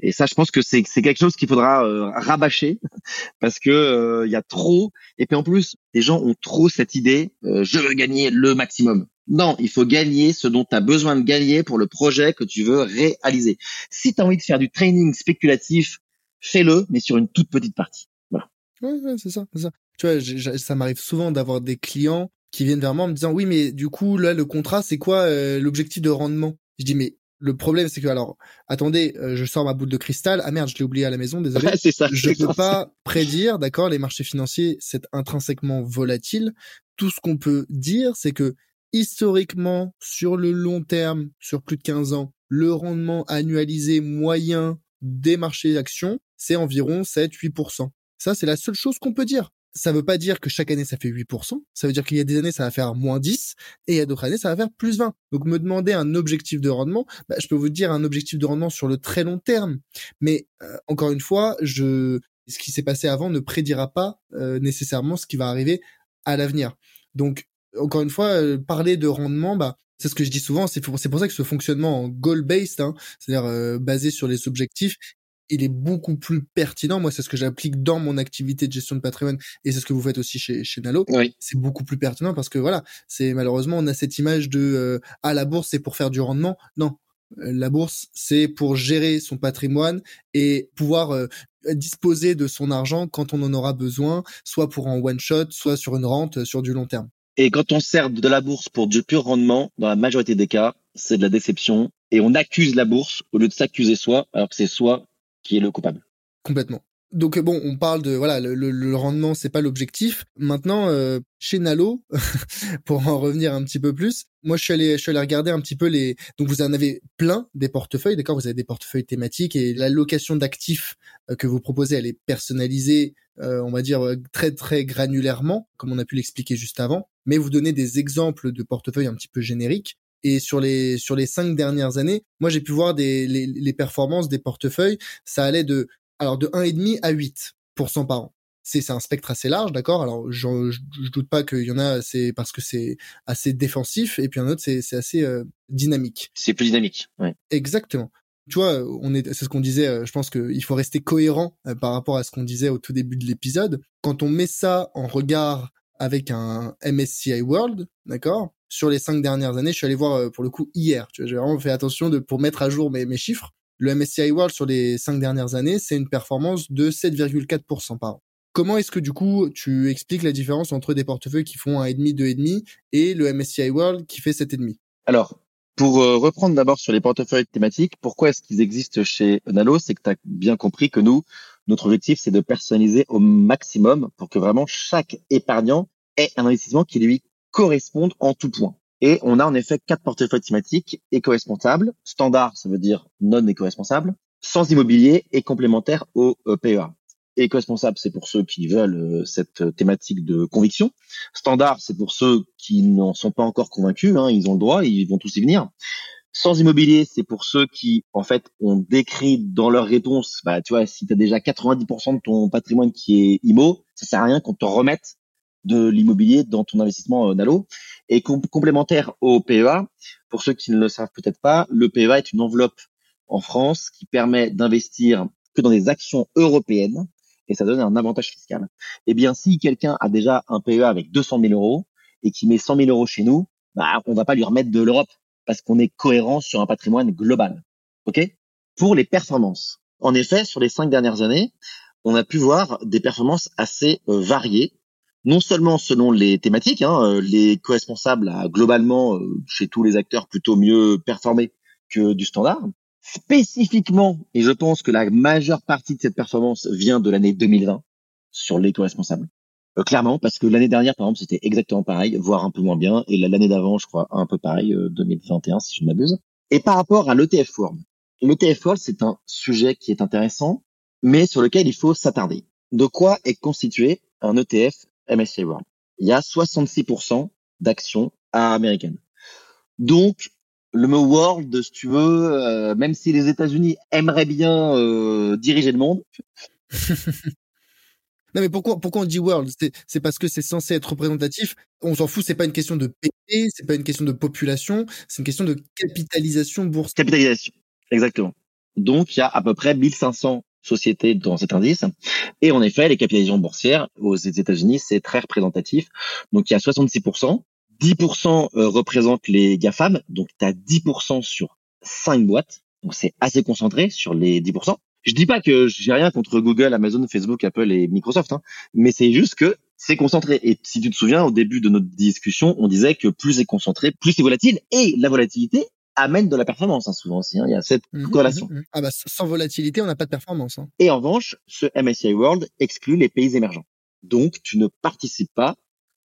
Et ça, je pense que c'est quelque chose qu'il faudra euh, rabâcher parce que euh, il y a trop. Et puis en plus, les gens ont trop cette idée euh, je veux gagner le maximum. Non, il faut gagner ce dont tu as besoin de gagner pour le projet que tu veux réaliser. Si tu as envie de faire du training spéculatif, fais-le, mais sur une toute petite partie. Voilà. Ouais, c'est ça, ça. Tu vois, ça m'arrive souvent d'avoir des clients qui viennent vers moi en me disant oui, mais du coup là, le contrat, c'est quoi l'objectif de rendement? Je dis mais le problème, c'est que alors, attendez, euh, je sors ma boule de cristal. Ah merde, je l'ai oublié à la maison, désolé. c'est ça. Je peux pas prédire, d'accord. Les marchés financiers, c'est intrinsèquement volatile. Tout ce qu'on peut dire, c'est que historiquement, sur le long terme, sur plus de 15 ans, le rendement annualisé moyen des marchés d'actions, c'est environ 7-8%. Ça, c'est la seule chose qu'on peut dire ça veut pas dire que chaque année ça fait 8%, ça veut dire qu'il y a des années ça va faire moins 10 et il y a d'autres années ça va faire plus 20. Donc me demander un objectif de rendement, bah, je peux vous dire un objectif de rendement sur le très long terme. Mais euh, encore une fois, je ce qui s'est passé avant ne prédira pas euh, nécessairement ce qui va arriver à l'avenir. Donc encore une fois, euh, parler de rendement, bah c'est ce que je dis souvent, c'est pour, ça que ce fonctionnement en goal-based, hein, c'est-à-dire basé sur les objectifs, il est beaucoup plus pertinent. Moi, c'est ce que j'applique dans mon activité de gestion de patrimoine et c'est ce que vous faites aussi chez, chez Nalo. C'est beaucoup plus pertinent parce que voilà, c'est malheureusement, on a cette image de euh, ah, la bourse, c'est pour faire du rendement. Non. Euh, la bourse, c'est pour gérer son patrimoine et pouvoir euh, disposer de son argent quand on en aura besoin, soit pour un one shot, soit sur une rente sur du long terme. Et quand on sert de la bourse pour du pur rendement, dans la majorité des cas, c'est de la déception. Et on accuse la bourse au lieu de s'accuser soi, alors que c'est soi qui est le coupable. Complètement. Donc bon, on parle de voilà le, le, le rendement, c'est pas l'objectif. Maintenant, euh, chez Nalo, pour en revenir un petit peu plus, moi je suis allé je suis allé regarder un petit peu les. Donc vous en avez plein des portefeuilles, d'accord Vous avez des portefeuilles thématiques et la location d'actifs euh, que vous proposez, elle est personnalisée, euh, on va dire très très granulairement, comme on a pu l'expliquer juste avant. Mais vous donnez des exemples de portefeuilles un petit peu génériques et sur les sur les cinq dernières années, moi j'ai pu voir des les, les, performances des portefeuilles, ça allait de alors de 1,5% à 8% par an. C'est c'est un spectre assez large, d'accord? Alors je, je, doute pas qu'il y en a c'est parce que c'est assez défensif et puis un autre c'est c'est assez euh, dynamique. C'est plus dynamique, ouais. Exactement. Tu vois, on est c'est ce qu'on disait, euh, je pense qu'il faut rester cohérent euh, par rapport à ce qu'on disait au tout début de l'épisode. Quand on met ça en regard avec un MSCI World, d'accord? Sur les cinq dernières années, je suis allé voir euh, pour le coup hier. J'ai vraiment fait attention de pour mettre à jour mes, mes chiffres. Le MSCI World sur les cinq dernières années, c'est une performance de 7,4% par an. Comment est-ce que du coup tu expliques la différence entre des portefeuilles qui font un et demi, deux et demi et le MSCI World qui fait sept et demi? Alors, pour euh, reprendre d'abord sur les portefeuilles thématiques, pourquoi est-ce qu'ils existent chez Nalo C'est que tu as bien compris que nous, notre objectif, c'est de personnaliser au maximum pour que vraiment chaque épargnant ait un investissement qui lui corresponde en tout point. Et on a en effet quatre portefeuilles thématiques éco-responsables. Standard, ça veut dire non éco-responsable. Sans immobilier et complémentaire au euh, PEA. Éco-responsable, c'est pour ceux qui veulent euh, cette thématique de conviction. Standard, c'est pour ceux qui n'en sont pas encore convaincus. Hein, ils ont le droit, ils vont tous y venir. Sans immobilier, c'est pour ceux qui, en fait, ont décrit dans leur réponse, bah, tu vois, si tu as déjà 90% de ton patrimoine qui est IMO, ça sert à rien qu'on te remette de l'immobilier dans ton investissement euh, Nalo. Et complémentaire au PEA, pour ceux qui ne le savent peut-être pas, le PEA est une enveloppe en France qui permet d'investir que dans des actions européennes et ça donne un avantage fiscal. Eh bien, si quelqu'un a déjà un PEA avec 200 000 euros et qui met 100 000 euros chez nous, bah, on va pas lui remettre de l'Europe parce qu'on est cohérent sur un patrimoine global. OK? Pour les performances. En effet, sur les cinq dernières années, on a pu voir des performances assez euh, variées, non seulement selon les thématiques, hein, euh, les co-responsables a globalement euh, chez tous les acteurs plutôt mieux performé que du standard, spécifiquement, et je pense que la majeure partie de cette performance vient de l'année 2020 sur l'éco-responsable. Euh, clairement, parce que l'année dernière, par exemple, c'était exactement pareil, voire un peu moins bien, et l'année d'avant, je crois, un peu pareil, 2021, euh, si je ne m'abuse. Et par rapport à l'ETF World, l'ETF World, c'est un sujet qui est intéressant, mais sur lequel il faut s'attarder. De quoi est constitué un ETF MSCI World Il y a 66% d'actions américaines. Donc, le mot world, si tu veux, euh, même si les États-Unis aimeraient bien euh, diriger le monde. non mais pourquoi pourquoi on dit world? C'est parce que c'est censé être représentatif. On s'en fout. C'est pas une question de pays, c'est pas une question de population, c'est une question de capitalisation boursière. Capitalisation, exactement. Donc il y a à peu près 1500 sociétés dans cet indice. Et en effet, les capitalisations boursières aux États-Unis, c'est très représentatif. Donc il y a 66%. 10% euh, représentent les GAFAM, donc tu as 10% sur 5 boîtes, donc c'est assez concentré sur les 10%. Je dis pas que j'ai rien contre Google, Amazon, Facebook, Apple et Microsoft, hein, mais c'est juste que c'est concentré. Et si tu te souviens, au début de notre discussion, on disait que plus c'est concentré, plus c'est volatile, et la volatilité amène de la performance, hein, souvent aussi. Hein, il y a cette mmh, corrélation. Mmh, mmh. Ah bah, sans volatilité, on n'a pas de performance. Hein. Et en revanche, ce MSCI World exclut les pays émergents. Donc, tu ne participes pas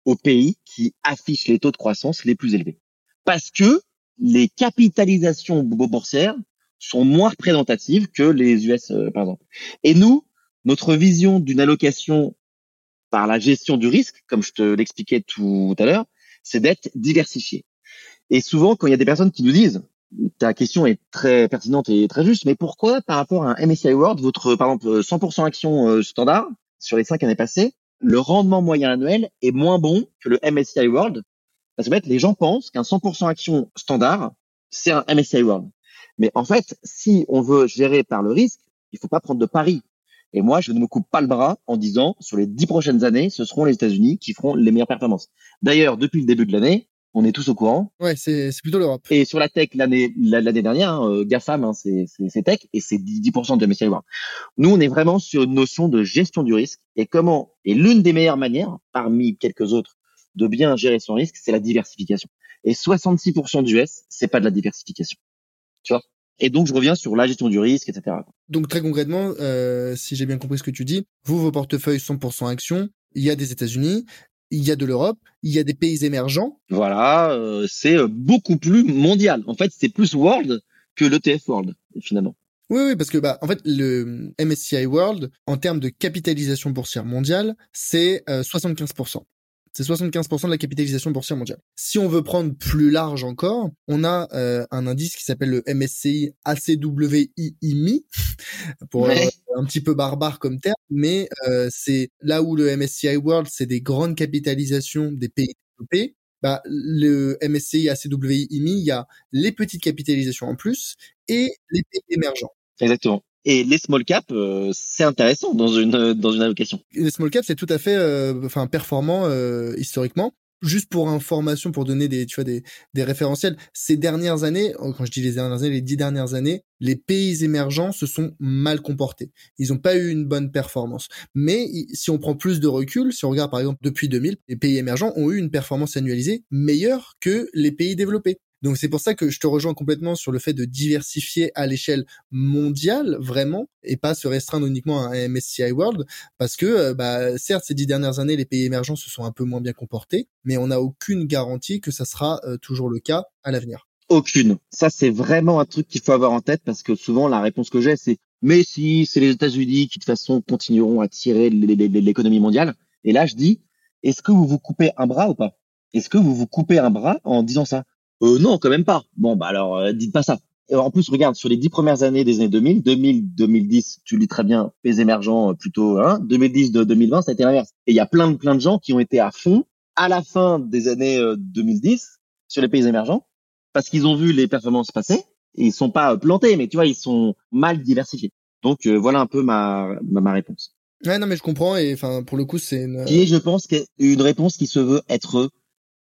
aux pays qui affichent les taux de croissance les plus élevés. Parce que les capitalisations boursières sont moins représentatives que les US, euh, par exemple. Et nous, notre vision d'une allocation par la gestion du risque, comme je te l'expliquais tout à l'heure, c'est d'être diversifié. Et souvent, quand il y a des personnes qui nous disent, ta question est très pertinente et très juste, mais pourquoi par rapport à un MSCI World, votre, par exemple, 100% action euh, standard sur les cinq années passées, le rendement moyen annuel est moins bon que le MSCI World. Parce que les gens pensent qu'un 100% action standard, c'est un MSCI World. Mais en fait, si on veut gérer par le risque, il faut pas prendre de paris. Et moi, je ne me coupe pas le bras en disant, sur les dix prochaines années, ce seront les États-Unis qui feront les meilleures performances. D'ailleurs, depuis le début de l'année, on est tous au courant. Ouais, c'est plutôt l'Europe. Et sur la tech l'année l'année dernière, hein, euh, Gafam, hein, c'est tech et c'est 10%, de MSCI World. Nous, on est vraiment sur une notion de gestion du risque et comment et l'une des meilleures manières, parmi quelques autres, de bien gérer son risque, c'est la diversification. Et 66% du S, c'est pas de la diversification. Tu vois? Et donc, je reviens sur la gestion du risque, etc. Donc, très concrètement, euh, si j'ai bien compris ce que tu dis, vous, vos portefeuilles 100% actions, il y a des États-Unis, il y a de l'Europe, il y a des pays émergents. Voilà, euh, c'est euh, beaucoup plus mondial. En fait, c'est plus world que l'ETF World, finalement. Oui, oui, parce que bah en fait le MSCI World en termes de capitalisation boursière mondiale, c'est 75%. C'est 75% de la capitalisation boursière mondiale. Si on veut prendre plus large encore, on a euh, un indice qui s'appelle le MSCI ACWIIMI, pour euh, un petit peu barbare comme terme, mais euh, c'est là où le MSCI World, c'est des grandes capitalisations des pays développés. Bah, le MSCI ACWIIMI, il y a les petites capitalisations en plus et les pays émergents. Exactement. Et les small caps, euh, c'est intéressant dans une dans une allocation. Les small caps, c'est tout à fait, euh, enfin performant euh, historiquement. juste pour information, pour donner des, tu vois, des, des référentiels, ces dernières années, oh, quand je dis les dernières années, les dix dernières années, les pays émergents se sont mal comportés. Ils n'ont pas eu une bonne performance. Mais si on prend plus de recul, si on regarde par exemple depuis 2000, les pays émergents ont eu une performance annualisée meilleure que les pays développés. Donc c'est pour ça que je te rejoins complètement sur le fait de diversifier à l'échelle mondiale vraiment et pas se restreindre uniquement à un MSCI World parce que euh, bah certes ces dix dernières années les pays émergents se sont un peu moins bien comportés mais on n'a aucune garantie que ça sera euh, toujours le cas à l'avenir. Aucune. Ça c'est vraiment un truc qu'il faut avoir en tête parce que souvent la réponse que j'ai c'est mais si c'est les États-Unis qui de toute façon continueront à tirer l'économie mondiale et là je dis est-ce que vous vous coupez un bras ou pas? Est-ce que vous vous coupez un bras en disant ça? Euh, non, quand même pas. Bon, bah alors, euh, dites pas ça. Et en plus, regarde, sur les dix premières années des années 2000, 2000, 2010, tu lis très bien, pays émergents euh, plutôt, hein, 2010 de 2020, ça a été l'inverse. Et il y a plein de, plein de gens qui ont été à fond à la fin des années 2010 euh, sur les pays émergents parce qu'ils ont vu les performances passer et ils sont pas plantés, mais tu vois, ils sont mal diversifiés. Donc voilà un peu ma, ma, ma réponse. Ouais, non, mais je comprends et enfin pour le coup c'est une. Qui est, je pense, une réponse qui se veut être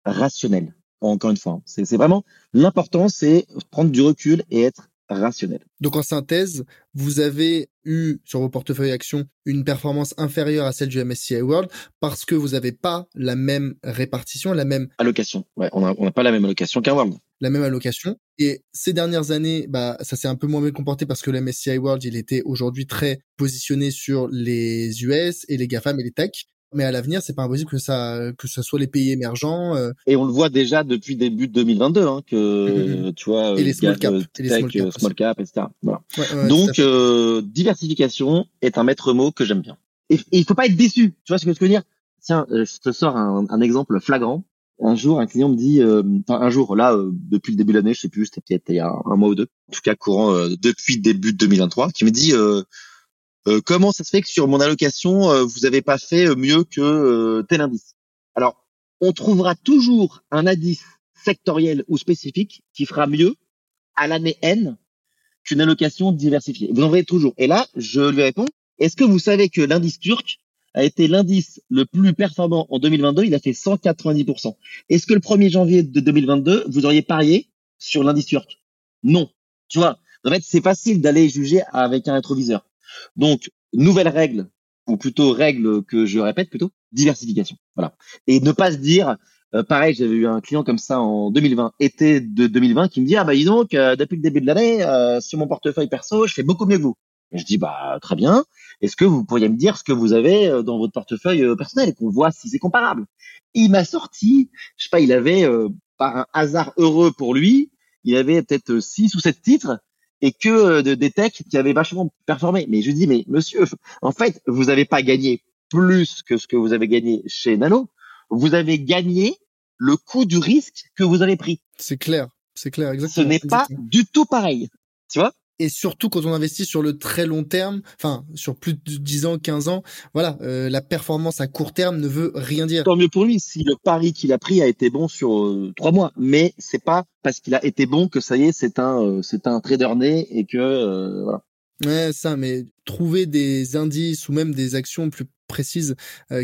rationnelle encore une fois. Hein. C'est vraiment l'important, c'est prendre du recul et être rationnel. Donc en synthèse, vous avez eu sur vos portefeuilles actions une performance inférieure à celle du MSCI World parce que vous n'avez pas la même répartition, la même allocation. Ouais, on n'a pas la même allocation qu'un World. La même allocation. Et ces dernières années, bah ça s'est un peu moins bien comporté parce que le MSCI World, il était aujourd'hui très positionné sur les US et les GAFAM et les tech mais à l'avenir, c'est pas impossible que ça que ce soit les pays émergents. Euh. Et on le voit déjà depuis début 2022, hein, que mm-hmm. tu vois, et les small cap, et les small cap, small cap etc. Voilà. Donc euh, diversification est un maître mot que j'aime bien. Et, il faut pas être déçu. Tu vois ce que je veux dire? Tiens, euh, je te sors un, un, exemple flagrant. Un jour, un client me dit, euh, un jour, là, depuis le début de l'année, je sais plus, c'était peut-être il y a un, mois ou deux, en tout cas courant depuis début 2023, qui me dit euh, comment ça se fait que sur mon allocation, euh, vous n'avez pas fait euh, mieux que tel indice? Alors, on trouvera toujours un indice sectoriel ou spécifique qui fera mieux à l'année N qu'une allocation diversifiée. Vous en verrez toujours. Et là, je lui réponds, est-ce que vous savez que l'indice turc a été l'indice le plus performant en 2022 Il a fait 190%. Est-ce que le 1er janvier de 2022, vous auriez parié sur l'indice turc? Non. Tu vois, en fait, c'est facile d'aller juger avec un rétroviseur. Donc, nouvelle règle, ou plutôt règle que je répète plutôt, diversification. Voilà. Et ne pas se dire, euh, pareil, j'avais eu un client comme ça en 2020, été de 2020, qui me dit, ah bah dis donc, euh, depuis le début de l'année, euh, sur mon portefeuille perso, je fais beaucoup mieux que vous. je dis, bah très bien, est-ce que vous pourriez me dire ce que vous avez dans votre portefeuille personnel, qu'on voit si c'est comparable? Il m'a sorti, je sais pas, il avait, par un hasard heureux pour lui, il avait peut-être six ou sept titres et que euh, de, des techs qui avaient vachement performé. Mais je dis, mais monsieur, en fait, vous n'avez pas gagné plus que ce que vous avez gagné chez Nano. Vous avez gagné le coût du risque que vous avez pris. C'est clair, c'est clair, exactement. Ce n'est pas du tout pareil. Tu vois? Et surtout quand on investit sur le très long terme, enfin sur plus de 10 ans, 15 ans, voilà, euh, la performance à court terme ne veut rien dire. Tant mieux pour lui si le pari qu'il a pris a été bon sur euh, trois mois, mais c'est pas parce qu'il a été bon que ça y est, c'est un euh, c'est un trader né et que voilà. Ouais, ça, mais trouver des indices ou même des actions plus précises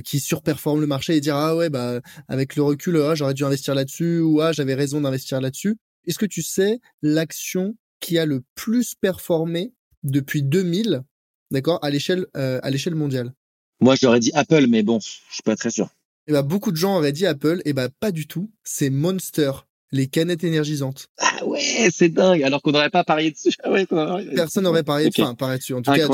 qui surperforment le marché et dire ah ouais bah avec le recul ah, j'aurais dû investir là-dessus ou ah j'avais raison d'investir là-dessus. Est-ce que tu sais l'action qui a le plus performé depuis 2000, d'accord, à l'échelle euh, à l'échelle mondiale Moi, j'aurais dit Apple, mais bon, je suis pas très sûr. Et eh bah, beaucoup de gens auraient dit Apple, et bah pas du tout. C'est Monster, les canettes énergisantes. Ah ouais, c'est dingue. Alors qu'on n'aurait pas parié dessus. Ah Personne n'aurait parié, enfin, parié dessus. En tout cas,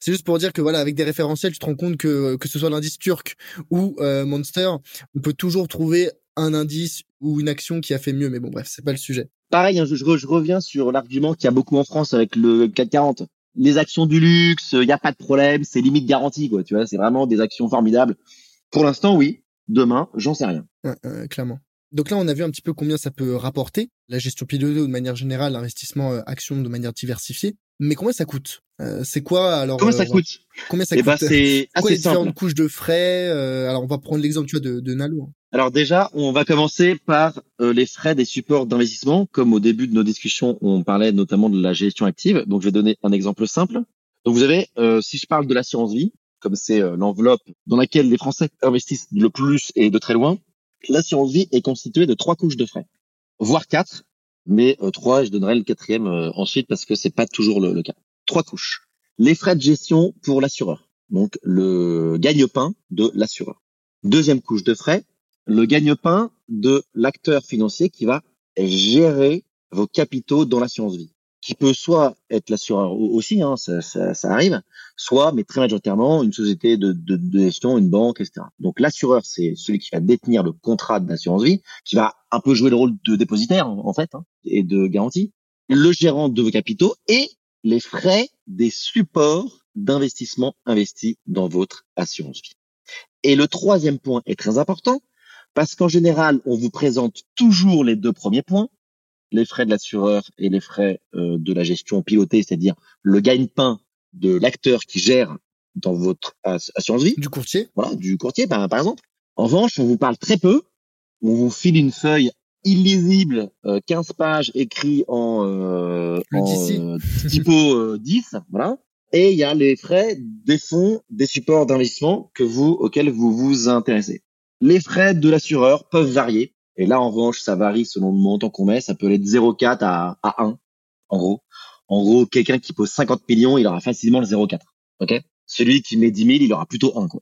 c'est juste pour dire que voilà, avec des référentiels, tu te rends compte que que ce soit l'indice turc ou euh, Monster, on peut toujours trouver un indice ou une action qui a fait mieux. Mais bon, bref, c'est pas le sujet pareil, hein, je, je, reviens sur l'argument qu'il y a beaucoup en France avec le CAC 40. Les actions du luxe, il n'y a pas de problème, c'est limite garanti, quoi. Tu vois, c'est vraiment des actions formidables. Pour l'instant, oui. Demain, j'en sais rien. clairement. Donc là, on a vu un petit peu combien ça peut rapporter, la gestion pilotée ou de manière générale, l'investissement euh, action de manière diversifiée. Mais combien ça coûte? Euh, C'est quoi alors Combien ça euh, coûte Combien ça eh coûte ben, C'est assez simple. différentes couches de frais Alors on va prendre l'exemple tu vois de, de Nalo. Hein. Alors déjà, on va commencer par les frais des supports d'investissement. Comme au début de nos discussions, on parlait notamment de la gestion active. Donc je vais donner un exemple simple. Donc vous avez, si je parle de l'assurance vie, comme c'est l'enveloppe dans laquelle les Français investissent le plus et de très loin, l'assurance vie est constituée de trois couches de frais, voire quatre, mais euh, trois, je donnerai le quatrième euh, ensuite parce que c'est pas toujours le, le, cas. Trois couches. Les frais de gestion pour l'assureur, donc le gagne-pain de l'assureur. Deuxième couche de frais, le gagne-pain de l'acteur financier qui va gérer vos capitaux dans l'assurance vie qui peut soit être l'assureur aussi, hein, ça, ça, ça, arrive, soit, mais très majoritairement, une société de, de, de gestion, une banque, etc. Donc l'assureur, c'est celui qui va détenir le contrat d'assurance vie, qui va un peu jouer le rôle de dépositaire en fait, hein, et de garantie, le gérant de vos capitaux et les frais des supports d'investissement investis dans votre assurance vie. Et le troisième point est très important, parce qu'en général, on vous présente toujours les deux premiers points, les frais de l'assureur et les frais euh, de la gestion pilotée, c'est-à-dire le gagne-pain de l'acteur qui gère dans votre assurance vie. Du courtier. Voilà, du courtier par, par exemple. En revanche, on vous parle très peu, on vous file une feuille illisible, euh, 15 pages écrit en, euh, en typo 10, voilà. Et il y a les frais des fonds, des supports d'investissement que vous, auxquels vous vous intéressez. Les frais de l'assureur peuvent varier. Et là, en revanche, ça varie selon le montant qu'on met. Ça peut aller de 0,4 à, à 1, en gros. En gros, quelqu'un qui pose 50 millions, il aura facilement le 0,4. OK? Celui qui met 10 000, il aura plutôt 1, quoi.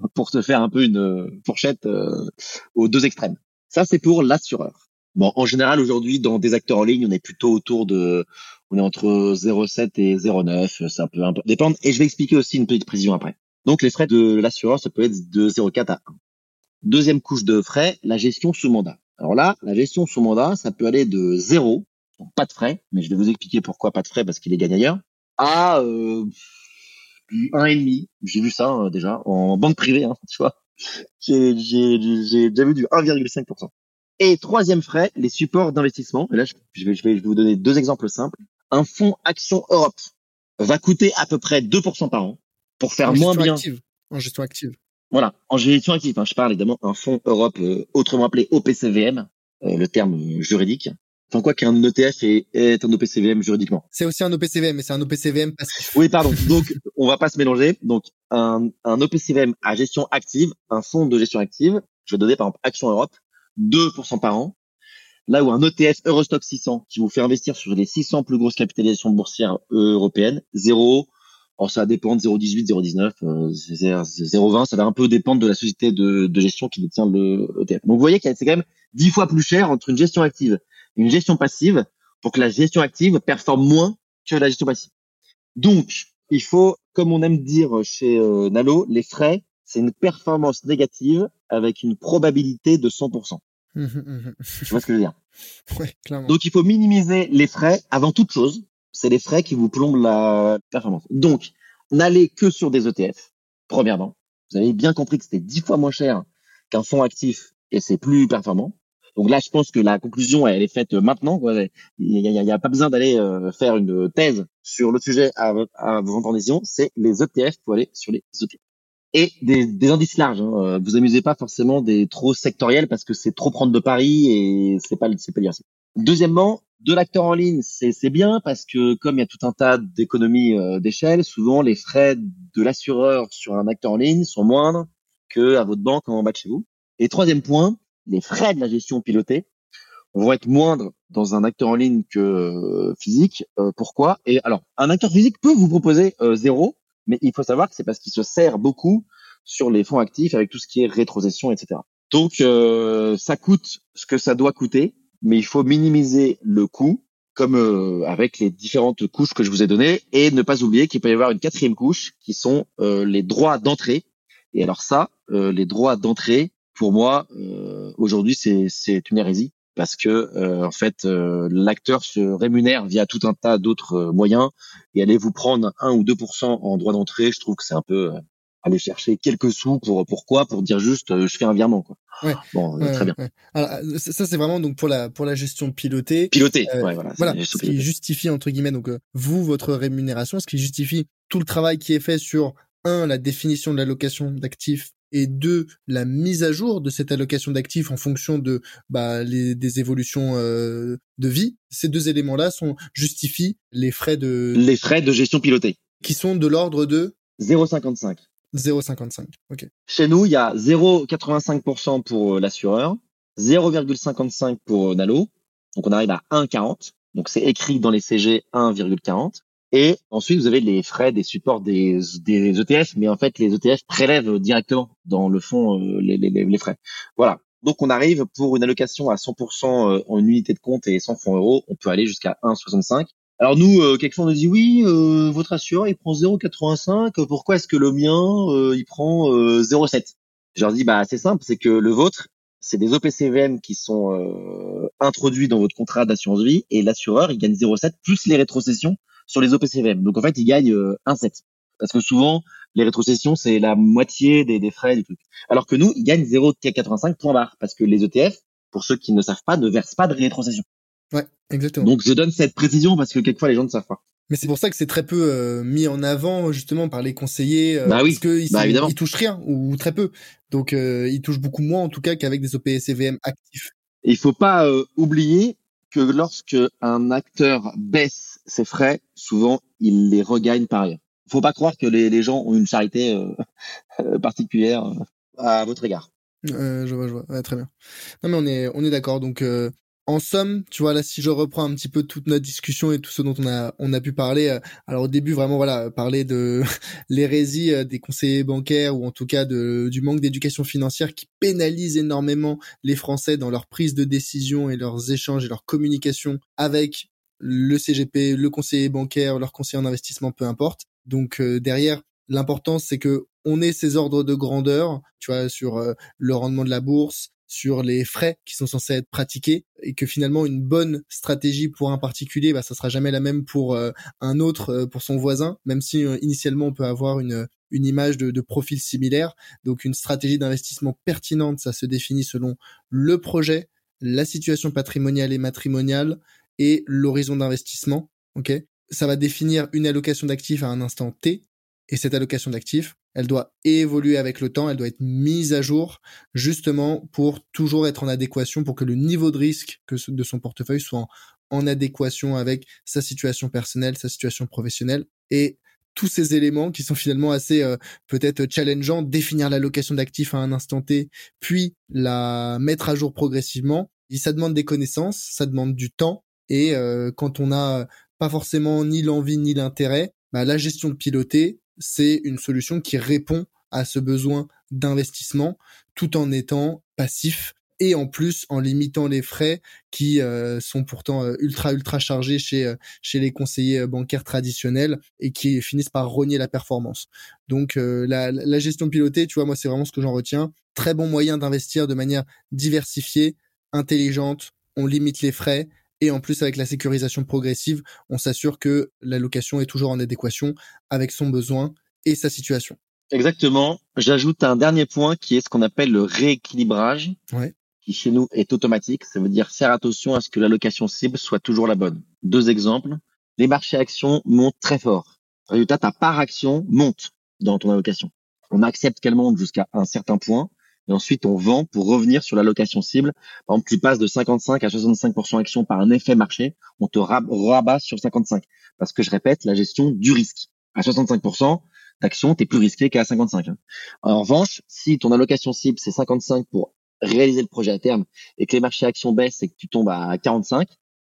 Pour te faire un peu une euh, fourchette euh, aux deux extrêmes. Ça, c'est pour l'assureur. Bon, en général, aujourd'hui, dans des acteurs en ligne, on est plutôt autour de, on est entre 0,7 et 0,9. Ça peut un peu dépendre. Et je vais expliquer aussi une petite précision après. Donc, les frais de l'assureur, ça peut être de 0,4 à 1. Deuxième couche de frais, la gestion sous mandat. Alors là, la gestion sous mandat, ça peut aller de zéro, donc pas de frais, mais je vais vous expliquer pourquoi pas de frais, parce qu'il est gagne ailleurs, à euh, un et demi. J'ai vu ça euh, déjà en banque privée, hein, tu vois. J'ai déjà vu du 1,5%. Et troisième frais, les supports d'investissement. Et là, je vais, je vais vous donner deux exemples simples. Un fonds Action Europe va coûter à peu près 2% par an pour faire moins bien. Active. En gestion active. Voilà, en gestion active. Hein, je parle évidemment d'un fonds Europe, euh, autrement appelé OPCVM, euh, le terme juridique. Enfin, quoi qu'un ETF est, est, un OPCVM juridiquement. C'est aussi un OPCVM, mais c'est un OPCVM passif. Oui, pardon. Donc, on va pas se mélanger. Donc, un, un OPCVM à gestion active, un fonds de gestion active, je vais donner par exemple Action Europe, 2% par an. Là où un ETF Eurostock 600 qui vous fait investir sur les 600 plus grosses capitalisations boursières européennes, 0, alors ça dépend de 0,18, 0,19, euh, 0,20, ça va un peu dépendre de la société de, de gestion qui détient le ETF. Donc vous voyez que c'est quand même 10 fois plus cher entre une gestion active et une gestion passive pour que la gestion active performe moins que la gestion passive. Donc il faut, comme on aime dire chez euh, Nalo, les frais, c'est une performance négative avec une probabilité de 100%. tu vois ce que je veux dire? ouais, clairement. Donc il faut minimiser les frais avant toute chose c'est les frais qui vous plombent la performance. Donc, n'allez que sur des ETF, premièrement. Vous avez bien compris que c'était dix fois moins cher qu'un fonds actif et c'est plus performant. Donc là, je pense que la conclusion, elle est faite maintenant. Il n'y a, pas besoin d'aller euh, faire une thèse sur le sujet à, à vos décision. C'est les ETF pour aller sur les ETF. Et des, des indices larges. Hein. Euh, vous amusez pas forcément des trop sectoriels parce que c'est trop prendre de paris et c'est pas c'est pas dire. Deuxièmement, de l'acteur en ligne, c'est bien parce que comme il y a tout un tas d'économies euh, d'échelle, souvent les frais de l'assureur sur un acteur en ligne sont moindres que à votre banque en bas de chez vous. Et troisième point, les frais de la gestion pilotée vont être moindres dans un acteur en ligne que euh, physique. Euh, pourquoi? Et alors, un acteur physique peut vous proposer zéro, mais il faut savoir que c'est parce qu'il se sert beaucoup sur les fonds actifs avec tout ce qui est rétrocession, etc. Donc, ça coûte ce que ça doit coûter mais il faut minimiser le coût comme euh, avec les différentes couches que je vous ai données et ne pas oublier qu'il peut y avoir une quatrième couche qui sont euh, les droits d'entrée. Et alors ça, euh, les droits d'entrée, pour moi, aujourd'hui, c'est, c'est une hérésie parce que en fait, l'acteur se rémunère via tout un tas d'autres moyens et aller vous prendre un ou 2% en droits d'entrée, je trouve que c'est un peu aller chercher quelques sous pour pourquoi pour dire juste je fais un virement quoi. Ouais. Bon, très bien. Alors, ça c'est vraiment donc pour la pour la gestion pilotée. Pilotée. ouais, voilà. Voilà. Ce qui justifie entre guillemets donc vous votre rémunération, ce qui justifie tout le travail qui est fait sur un la définition de l'allocation d'actifs et deux la mise à jour de cette allocation d'actifs en fonction de bah, les, des évolutions euh, de vie. Ces deux éléments-là sont justifient les frais de les frais de gestion pilotée qui sont de l'ordre de 0,55. 0,55. Ok. Chez nous, il y a 0,85% pour euh, l'assureur, 0,55 pour euh, Nalo. Donc on arrive à 1,40. Donc c'est écrit dans les CG 1,40. Et ensuite, vous avez les frais des supports des, des ETF, mais en fait, les ETF prélèvent directement dans le fond euh, les, les, les frais. Voilà. Donc on arrive pour une allocation à 100% en unité de compte et 100 fonds euros, on peut aller jusqu'à 1,65. Alors nous, euh, quelquefois on nous dit oui, euh, votre assureur il prend 0,85, pourquoi est-ce que le mien euh, il prend 0,7 Je leur dis bah c'est simple, c'est que le vôtre c'est des OPCVM qui sont introduits dans votre contrat d'assurance vie et l'assureur il gagne 0,7 plus les rétrocessions sur les OPCVM. Donc en fait il gagne 1,7 parce que souvent les rétrocessions c'est la moitié des, des frais du truc. Alors que nous il gagne 0,85 point barre parce que les ETF pour ceux qui ne savent pas ne versent pas de rétrocession. Ouais, exactement. Donc je donne cette précision parce que quelquefois les gens ne savent pas. Mais c'est pour ça que c'est très peu euh, mis en avant justement par les conseillers euh, bah oui, parce qu'ils bah ils touchent rien ou très peu. Donc euh, ils touchent beaucoup moins en tout cas qu'avec des OPCVM actifs. Il faut pas euh, oublier que lorsque un acteur baisse ses frais, souvent il les regagne par ailleurs. Faut pas croire que les, les gens ont une charité particulière à votre égard. je vois, je vois. Très bien. Non mais on est on est d'accord. Donc en somme, tu vois là, si je reprends un petit peu toute notre discussion et tout ce dont on a on a pu parler, euh, alors au début vraiment voilà parler de l'hérésie euh, des conseillers bancaires ou en tout cas de, du manque d'éducation financière qui pénalise énormément les Français dans leur prise de décision et leurs échanges et leur communication avec le CGP, le conseiller bancaire, leur conseiller en investissement, peu importe. Donc euh, derrière, l'important c'est que on ait ces ordres de grandeur, tu vois, sur le rendement de la bourse, sur les frais qui sont censés être pratiqués et que finalement une bonne stratégie pour un particulier bah ça sera jamais la même pour euh, un autre euh, pour son voisin même si euh, initialement on peut avoir une une image de, de profil similaire donc une stratégie d'investissement pertinente ça se définit selon le projet la situation patrimoniale et matrimoniale et l'horizon d'investissement ok? Ça va définir une allocation d'actifs à un instant T et cette allocation d'actifs elle doit évoluer avec le temps, elle doit être mise à jour justement pour toujours être en adéquation, pour que le niveau de risque que de son portefeuille soit en, adéquation avec sa situation personnelle, sa situation professionnelle et tous ces éléments qui sont finalement assez euh, peut-être challengeants, définir l'allocation d'actifs à un instant T, puis la mettre à jour progressivement. Ça demande des connaissances, ça demande du temps, et euh, quand on n'a pas forcément ni l'envie ni l'intérêt, bah, la gestion de piloter, c'est une solution qui répond à ce besoin d'investissement tout en étant passif et en plus en limitant les frais qui euh, sont pourtant euh, ultra ultra chargés chez euh, chez les conseillers bancaires traditionnels et qui finissent par rogner la performance. Donc la, la gestion pilotée, tu vois, moi c'est vraiment ce que j'en retiens. Très bon moyen d'investir de manière diversifiée, intelligente. On limite les frais et en plus, avec la sécurisation progressive, on s'assure que l'allocation est toujours en adéquation avec son besoin et sa situation. Exactement. J'ajoute un dernier point qui est ce qu'on appelle le rééquilibrage, qui chez nous est automatique. Ça veut dire faire attention à ce que l'allocation cible soit toujours la bonne. Deux exemples. Les marchés actions montent très fort. Résultat, ta part action monte dans ton allocation. On accepte qu'elle monte jusqu'à un certain point et ensuite on vend pour revenir sur l'allocation cible. Par exemple, tu passes de 55 à 65% action par un effet marché, on te rabat sur 55. Parce que je répète, la gestion du risque. À 65% d'action, tu es plus risqué qu'à 55. Hein. En revanche, si ton allocation cible c'est 55 pour réaliser le projet à terme et que les marchés actions baissent et que tu tombes à 45,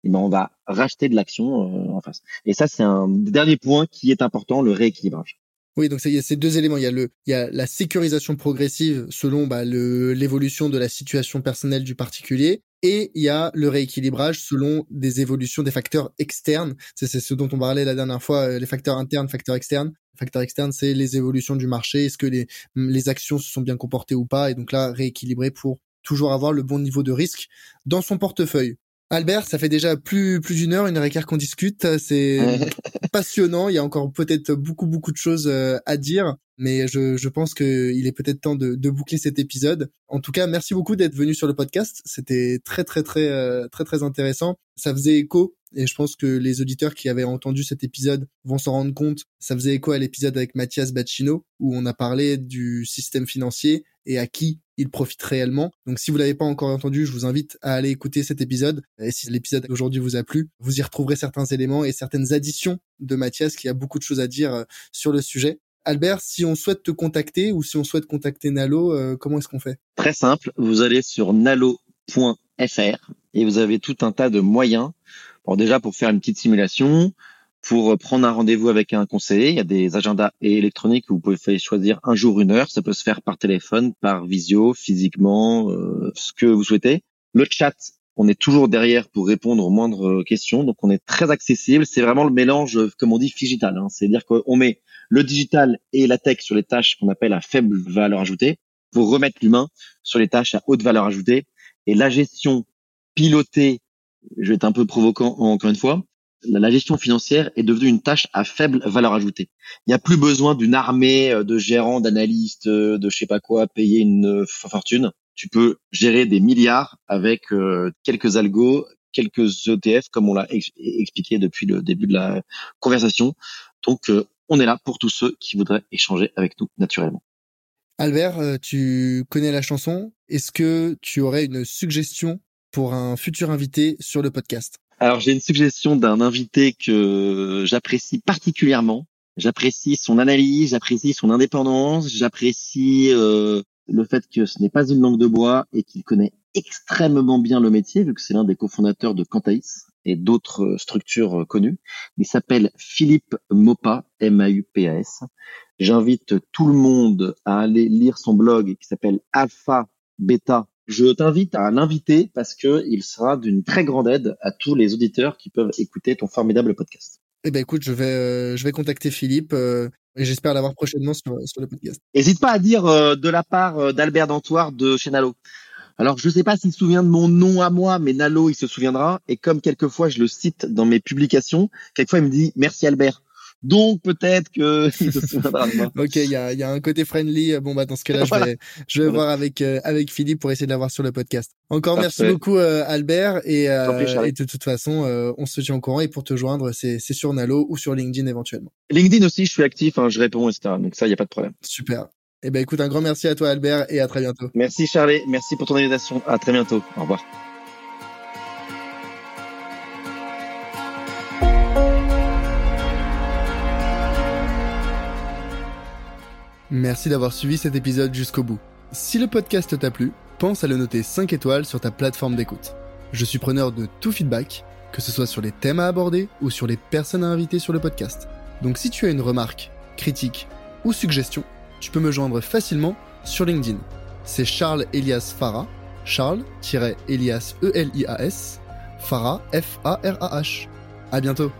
eh ben on va racheter de l'action euh, en face. Et ça, c'est un dernier point qui est important, le rééquilibrage. Oui, donc il y a ces deux éléments. Il y a le, il y a la sécurisation progressive selon bah, l'évolution de la situation personnelle du particulier, et il y a le rééquilibrage selon des évolutions des facteurs externes. C'est ce dont on parlait la dernière fois, euh, les facteurs internes, facteurs externes. Facteurs externes, c'est les évolutions du marché. Est-ce que les, les actions se sont bien comportées ou pas Et donc là, rééquilibrer pour toujours avoir le bon niveau de risque dans son portefeuille. Albert, ça fait déjà plus plus d'une heure, une heure et quart qu'on discute. C'est passionnant. Il y a encore peut-être beaucoup beaucoup de choses euh, à dire, mais je, je pense que il est peut-être temps de, de boucler cet épisode. En tout cas, merci beaucoup d'être venu sur le podcast. C'était très très très euh, très très intéressant. Ça faisait écho et je pense que les auditeurs qui avaient entendu cet épisode vont s'en rendre compte. Ça faisait écho à l'épisode avec Mathias Bacchino où on a parlé du système financier et à qui il profite réellement. Donc si vous l'avez pas encore entendu, je vous invite à aller écouter cet épisode. Et si l'épisode d'aujourd'hui vous a plu, vous y retrouverez certains éléments et certaines additions de Mathias qui a beaucoup de choses à dire euh, sur le sujet. Albert, si on souhaite te contacter ou si on souhaite contacter Nalo, euh, comment est-ce qu'on fait? Très simple, vous allez sur nalo.fr et vous avez tout un tas de moyens. Bon, déjà pour faire une petite simulation, pour prendre un rendez-vous avec un conseiller, il y a des agendas électroniques où vous pouvez choisir un jour, une heure. Ça peut se faire par téléphone, par visio, physiquement, euh, ce que vous souhaitez. Le chat, on est toujours derrière pour répondre aux moindres questions, donc on est très accessible. C'est vraiment le mélange, comme on dit, digital. Hein. C'est-à-dire qu'on met le digital et la tech sur les tâches qu'on appelle à faible valeur ajoutée pour remettre l'humain sur les tâches à haute valeur ajoutée. Et la gestion pilotée, je vais être un peu provoquant encore une fois, la gestion financière est devenue une tâche à faible valeur ajoutée. Il n'y a plus besoin d'une armée de gérants, d'analystes, de je sais pas quoi, payer une fortune tu peux gérer des milliards avec euh, quelques algos, quelques ETF, comme on l'a expliqué depuis le début de la conversation. Donc, euh, on est là pour tous ceux qui voudraient échanger avec nous naturellement. Albert, euh, tu connais la chanson. Est-ce que tu aurais une suggestion pour un futur invité sur le podcast? Alors, j'ai une suggestion d'un invité que j'apprécie particulièrement. J'apprécie son analyse, j'apprécie son indépendance, j'apprécie le fait que ce n'est pas une langue de bois et qu'il connaît extrêmement bien le métier, vu que c'est l'un des cofondateurs de Quantaïs et d'autres euh, structures euh, connues. Il s'appelle Philippe Mopa, M-A-U-P-A-S. J'invite tout le monde à aller lire son blog qui s'appelle Alpha Beta. Je t'invite à l'inviter parce que il sera d'une très grande aide à tous les auditeurs qui peuvent écouter ton formidable podcast. Eh ben écoute, je vais euh, je vais contacter Philippe euh, et j'espère l'avoir prochainement sur, sur le podcast. N'hésite pas à dire euh, de la part d'Albert Dantoir de chez Nalo. Alors je sais pas s'il se souvient de mon nom à moi, mais Nalo il se souviendra. Et comme quelquefois je le cite dans mes publications, quelquefois il me dit merci Albert. Donc peut-être que ok, il y a, y a un côté friendly. Bon bah dans ce cas-là, je vais je vais voir avec euh, avec Philippe pour essayer de l'avoir sur le podcast. Encore merci beaucoup euh, Albert et, euh, et, de toute façon on se tient au courant et pour te joindre c'est c'est sur Nalo ou sur LinkedIn éventuellement. LinkedIn aussi, je suis actif, hein, je réponds etc. Donc ça il y a pas de problème. Super. Eh ben écoute un grand merci à toi Albert et à très bientôt. Merci Charlie, merci pour ton invitation. À très bientôt. Au revoir. Merci d'avoir suivi cet épisode jusqu'au bout. Si le podcast t'a plu, pense à le noter 5 étoiles sur ta plateforme d'écoute. Je suis preneur de tout feedback, que ce soit sur les thèmes à aborder ou sur les personnes à inviter sur le podcast. Donc si tu as une remarque, critique ou suggestion, tu peux me joindre facilement sur LinkedIn. C'est Charles Elias Farah, Charles-Elias E-L-I-A-S, Farah F-A-R-A-H. À bientôt!